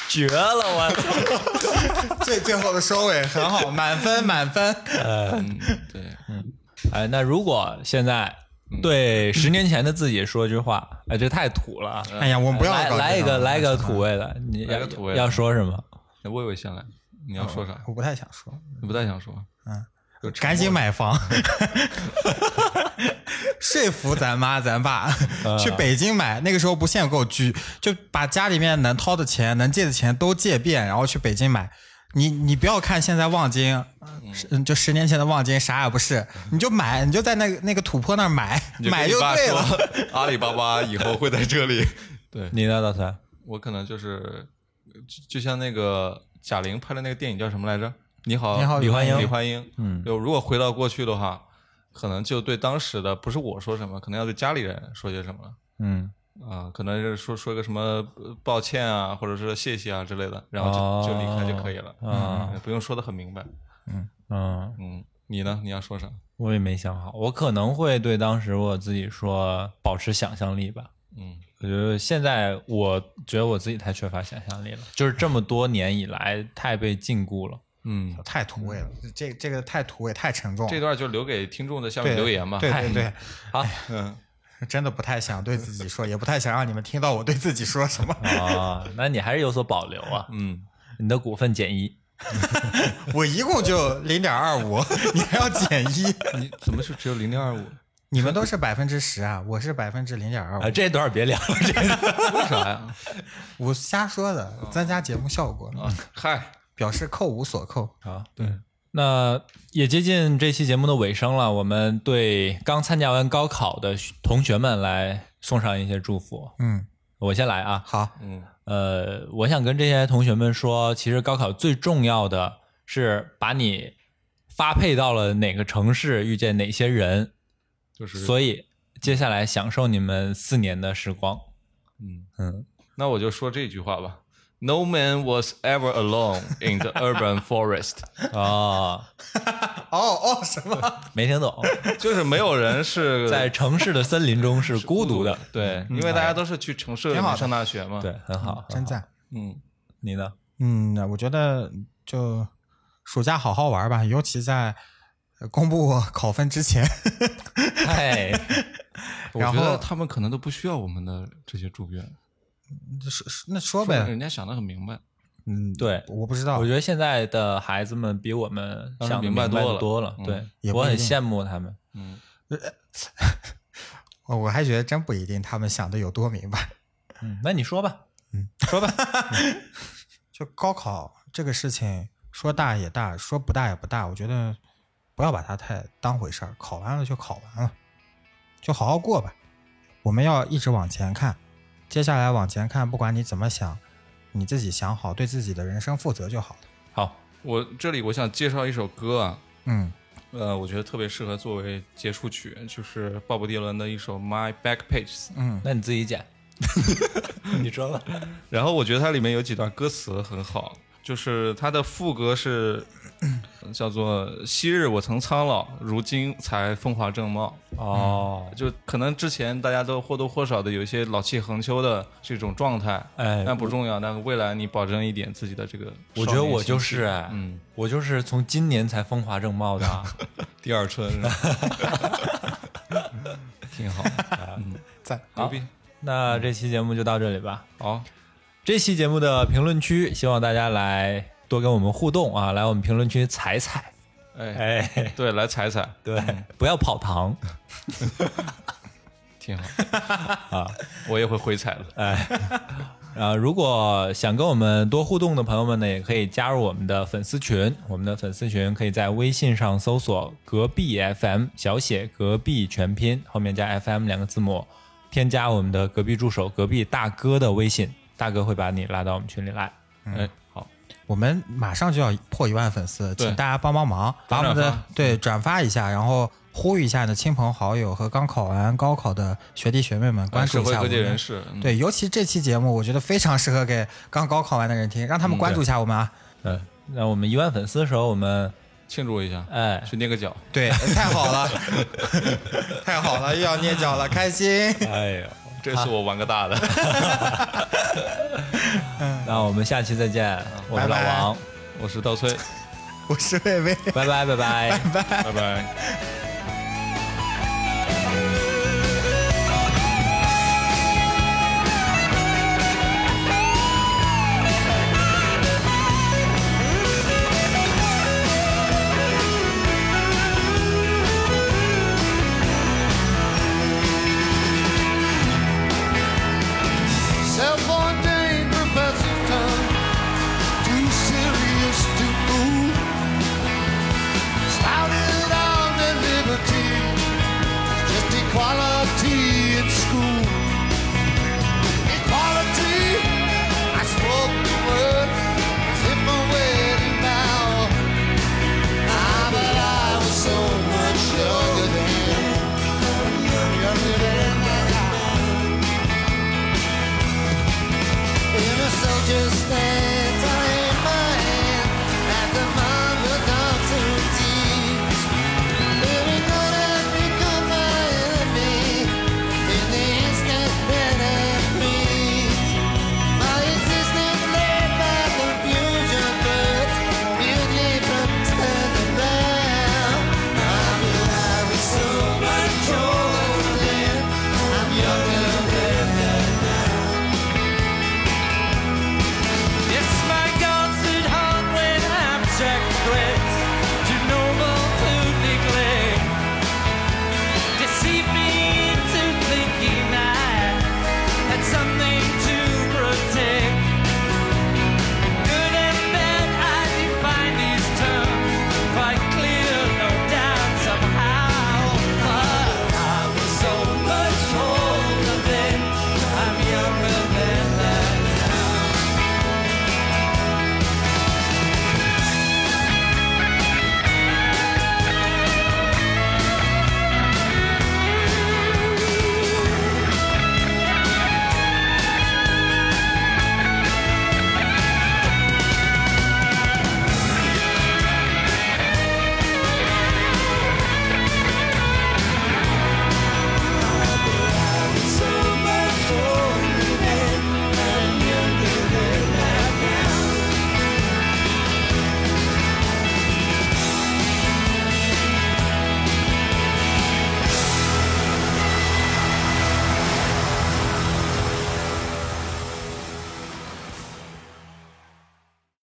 绝了！我最最后的收尾很好，满分满分。嗯，对，嗯哎，那如果现在对十年前的自己说句话，哎，这太土了啊。哎呀，我们不要来来一个种来一个土味的，你要来个土味的要说什么？那魏魏先来，你要说啥？我不太想说，你不太想说？嗯赶紧买房，说服咱妈咱爸去北京买。那个时候不限购，举就把家里面能掏的钱、能借的钱都借遍，然后去北京买。你你不要看现在望京，嗯就十年前的望京啥也不是，你就买，你就在那个那个土坡那儿买，买就跟买你爸说对了。阿里巴巴以后会在这里。对你呢，大三？我可能就是就就像那个贾玲拍的那个电影叫什么来着？你好，你好李焕英李焕英。嗯就如果回到过去的话，可能就对当时的不是我说什么，可能要对家里人说些什么了。嗯，啊、可能是说说个什么呃抱歉啊，或者是谢谢啊之类的，然后就、哦就离开就可以了，啊嗯不用说的很明白。嗯，嗯，你呢？你要说啥？我也没想好，我可能会对当时我自己说，保持想象力吧。嗯我觉得现在我觉得我自己太缺乏想象力了，就是这么多年以来太被禁锢了。嗯，太土味了，这这个太土味，太沉重了。这段就留给听众的下面留言吧。对对对，好嗯，真的不太想对自己说，也不太想让你们听到我对自己说什么。啊，那你还是有所保留啊。嗯，你的股份减一，我一共就零点二五，你还要减一？你怎么是只有零点二五？你们都是百分之十啊，我是百分之零点二啊，五。这段别聊了，这个为啥呀？我瞎说的，增加节目效果，啊，嗨，表示扣无所扣。啊，对。那也接近这期节目的尾声了，我们对刚参加完高考的同学们来送上一些祝福。嗯，我先来啊，好，嗯呃，我想跟这些同学们说，其实高考最重要的是把你发配到了哪个城市，遇见哪些人，就是所以接下来享受你们四年的时光。嗯嗯，那我就说这句话吧。No man was ever alone in the urban forest，哦，哦哦，什么？没听懂，就是没有人是 在城市的森林中是孤独的。对，因为大家都是去城市里上大学嘛。对，，很好，真赞。嗯，你呢？嗯，我觉得就暑假好好玩吧，尤其在呃公布考分之前。嗨，我然后觉得他们可能都不需要我们的这些祝愿，说说那说呗，人家想的很明白。嗯，对我不知道我，觉得现在的孩子们比我们想明白多了多了。嗯对，我很羡慕他们。嗯，我我还觉得真不一定他们想的有多明白。嗯，那你说吧。嗯说吧，就高考这个事情，说大也大，说不大也不大。我觉得不要把它太当回事儿，考完了就考完了，就好好过吧。我们要一直往前看，接下来往前看，不管你怎么想，你自己想好，对自己的人生负责就好了。好，我这里我想介绍一首歌啊，嗯，呃，我觉得特别适合作为结束曲，就是鲍勃迪伦的一首《My Back Pages》。那你自己剪。你说吧。然后我觉得它里面有几段歌词很好，就是它的副歌是 叫做“昔日我曾苍老，如今才风华正茂。哦”，，就可能之前大家都或多或少的有一些老气横秋的这种状态，哎，但不重要。但未来你保证一点自己的这个，我觉得我就是哎，嗯，我就是从今年才风华正茂的。啊。第二春挺好，嗯，在牛逼，那这期节目就到这里吧。好，这期节目的评论区，希望大家来多跟我们互动啊，来我们评论区踩踩。哎，哎，对，来踩踩，对，不要跑堂。挺好 啊，我也会回踩的，哎，啊，如果想跟我们多互动的朋友们呢，也可以加入我们的粉丝群。我们的粉丝群可以在微信上搜索“隔壁 FM”，小写“隔壁”全拼后面加 FM 两个字母，添加我们的隔壁助手隔壁大哥的微信，大哥会把你拉到我们群里来。哎，好，我们马上就要破一万粉丝，请大家帮帮忙，把我们的对转发一下，然后呼吁一下你的亲朋好友和刚考完高考的学弟学妹们关注一下我们。界人士，嗯，对，尤其这期节目，我觉得非常适合给刚高考完的人听，让他们关注一下我们啊！嗯，那我们一万粉丝的时候，我们庆祝一下，哎，去捏个脚，对，太好了，太好了，又要捏脚了，开心！哎呦，这次我玩个大的，那我们下期再见，我是老拜拜王，我是刀崔，我是魏魏。拜拜拜拜。拜拜。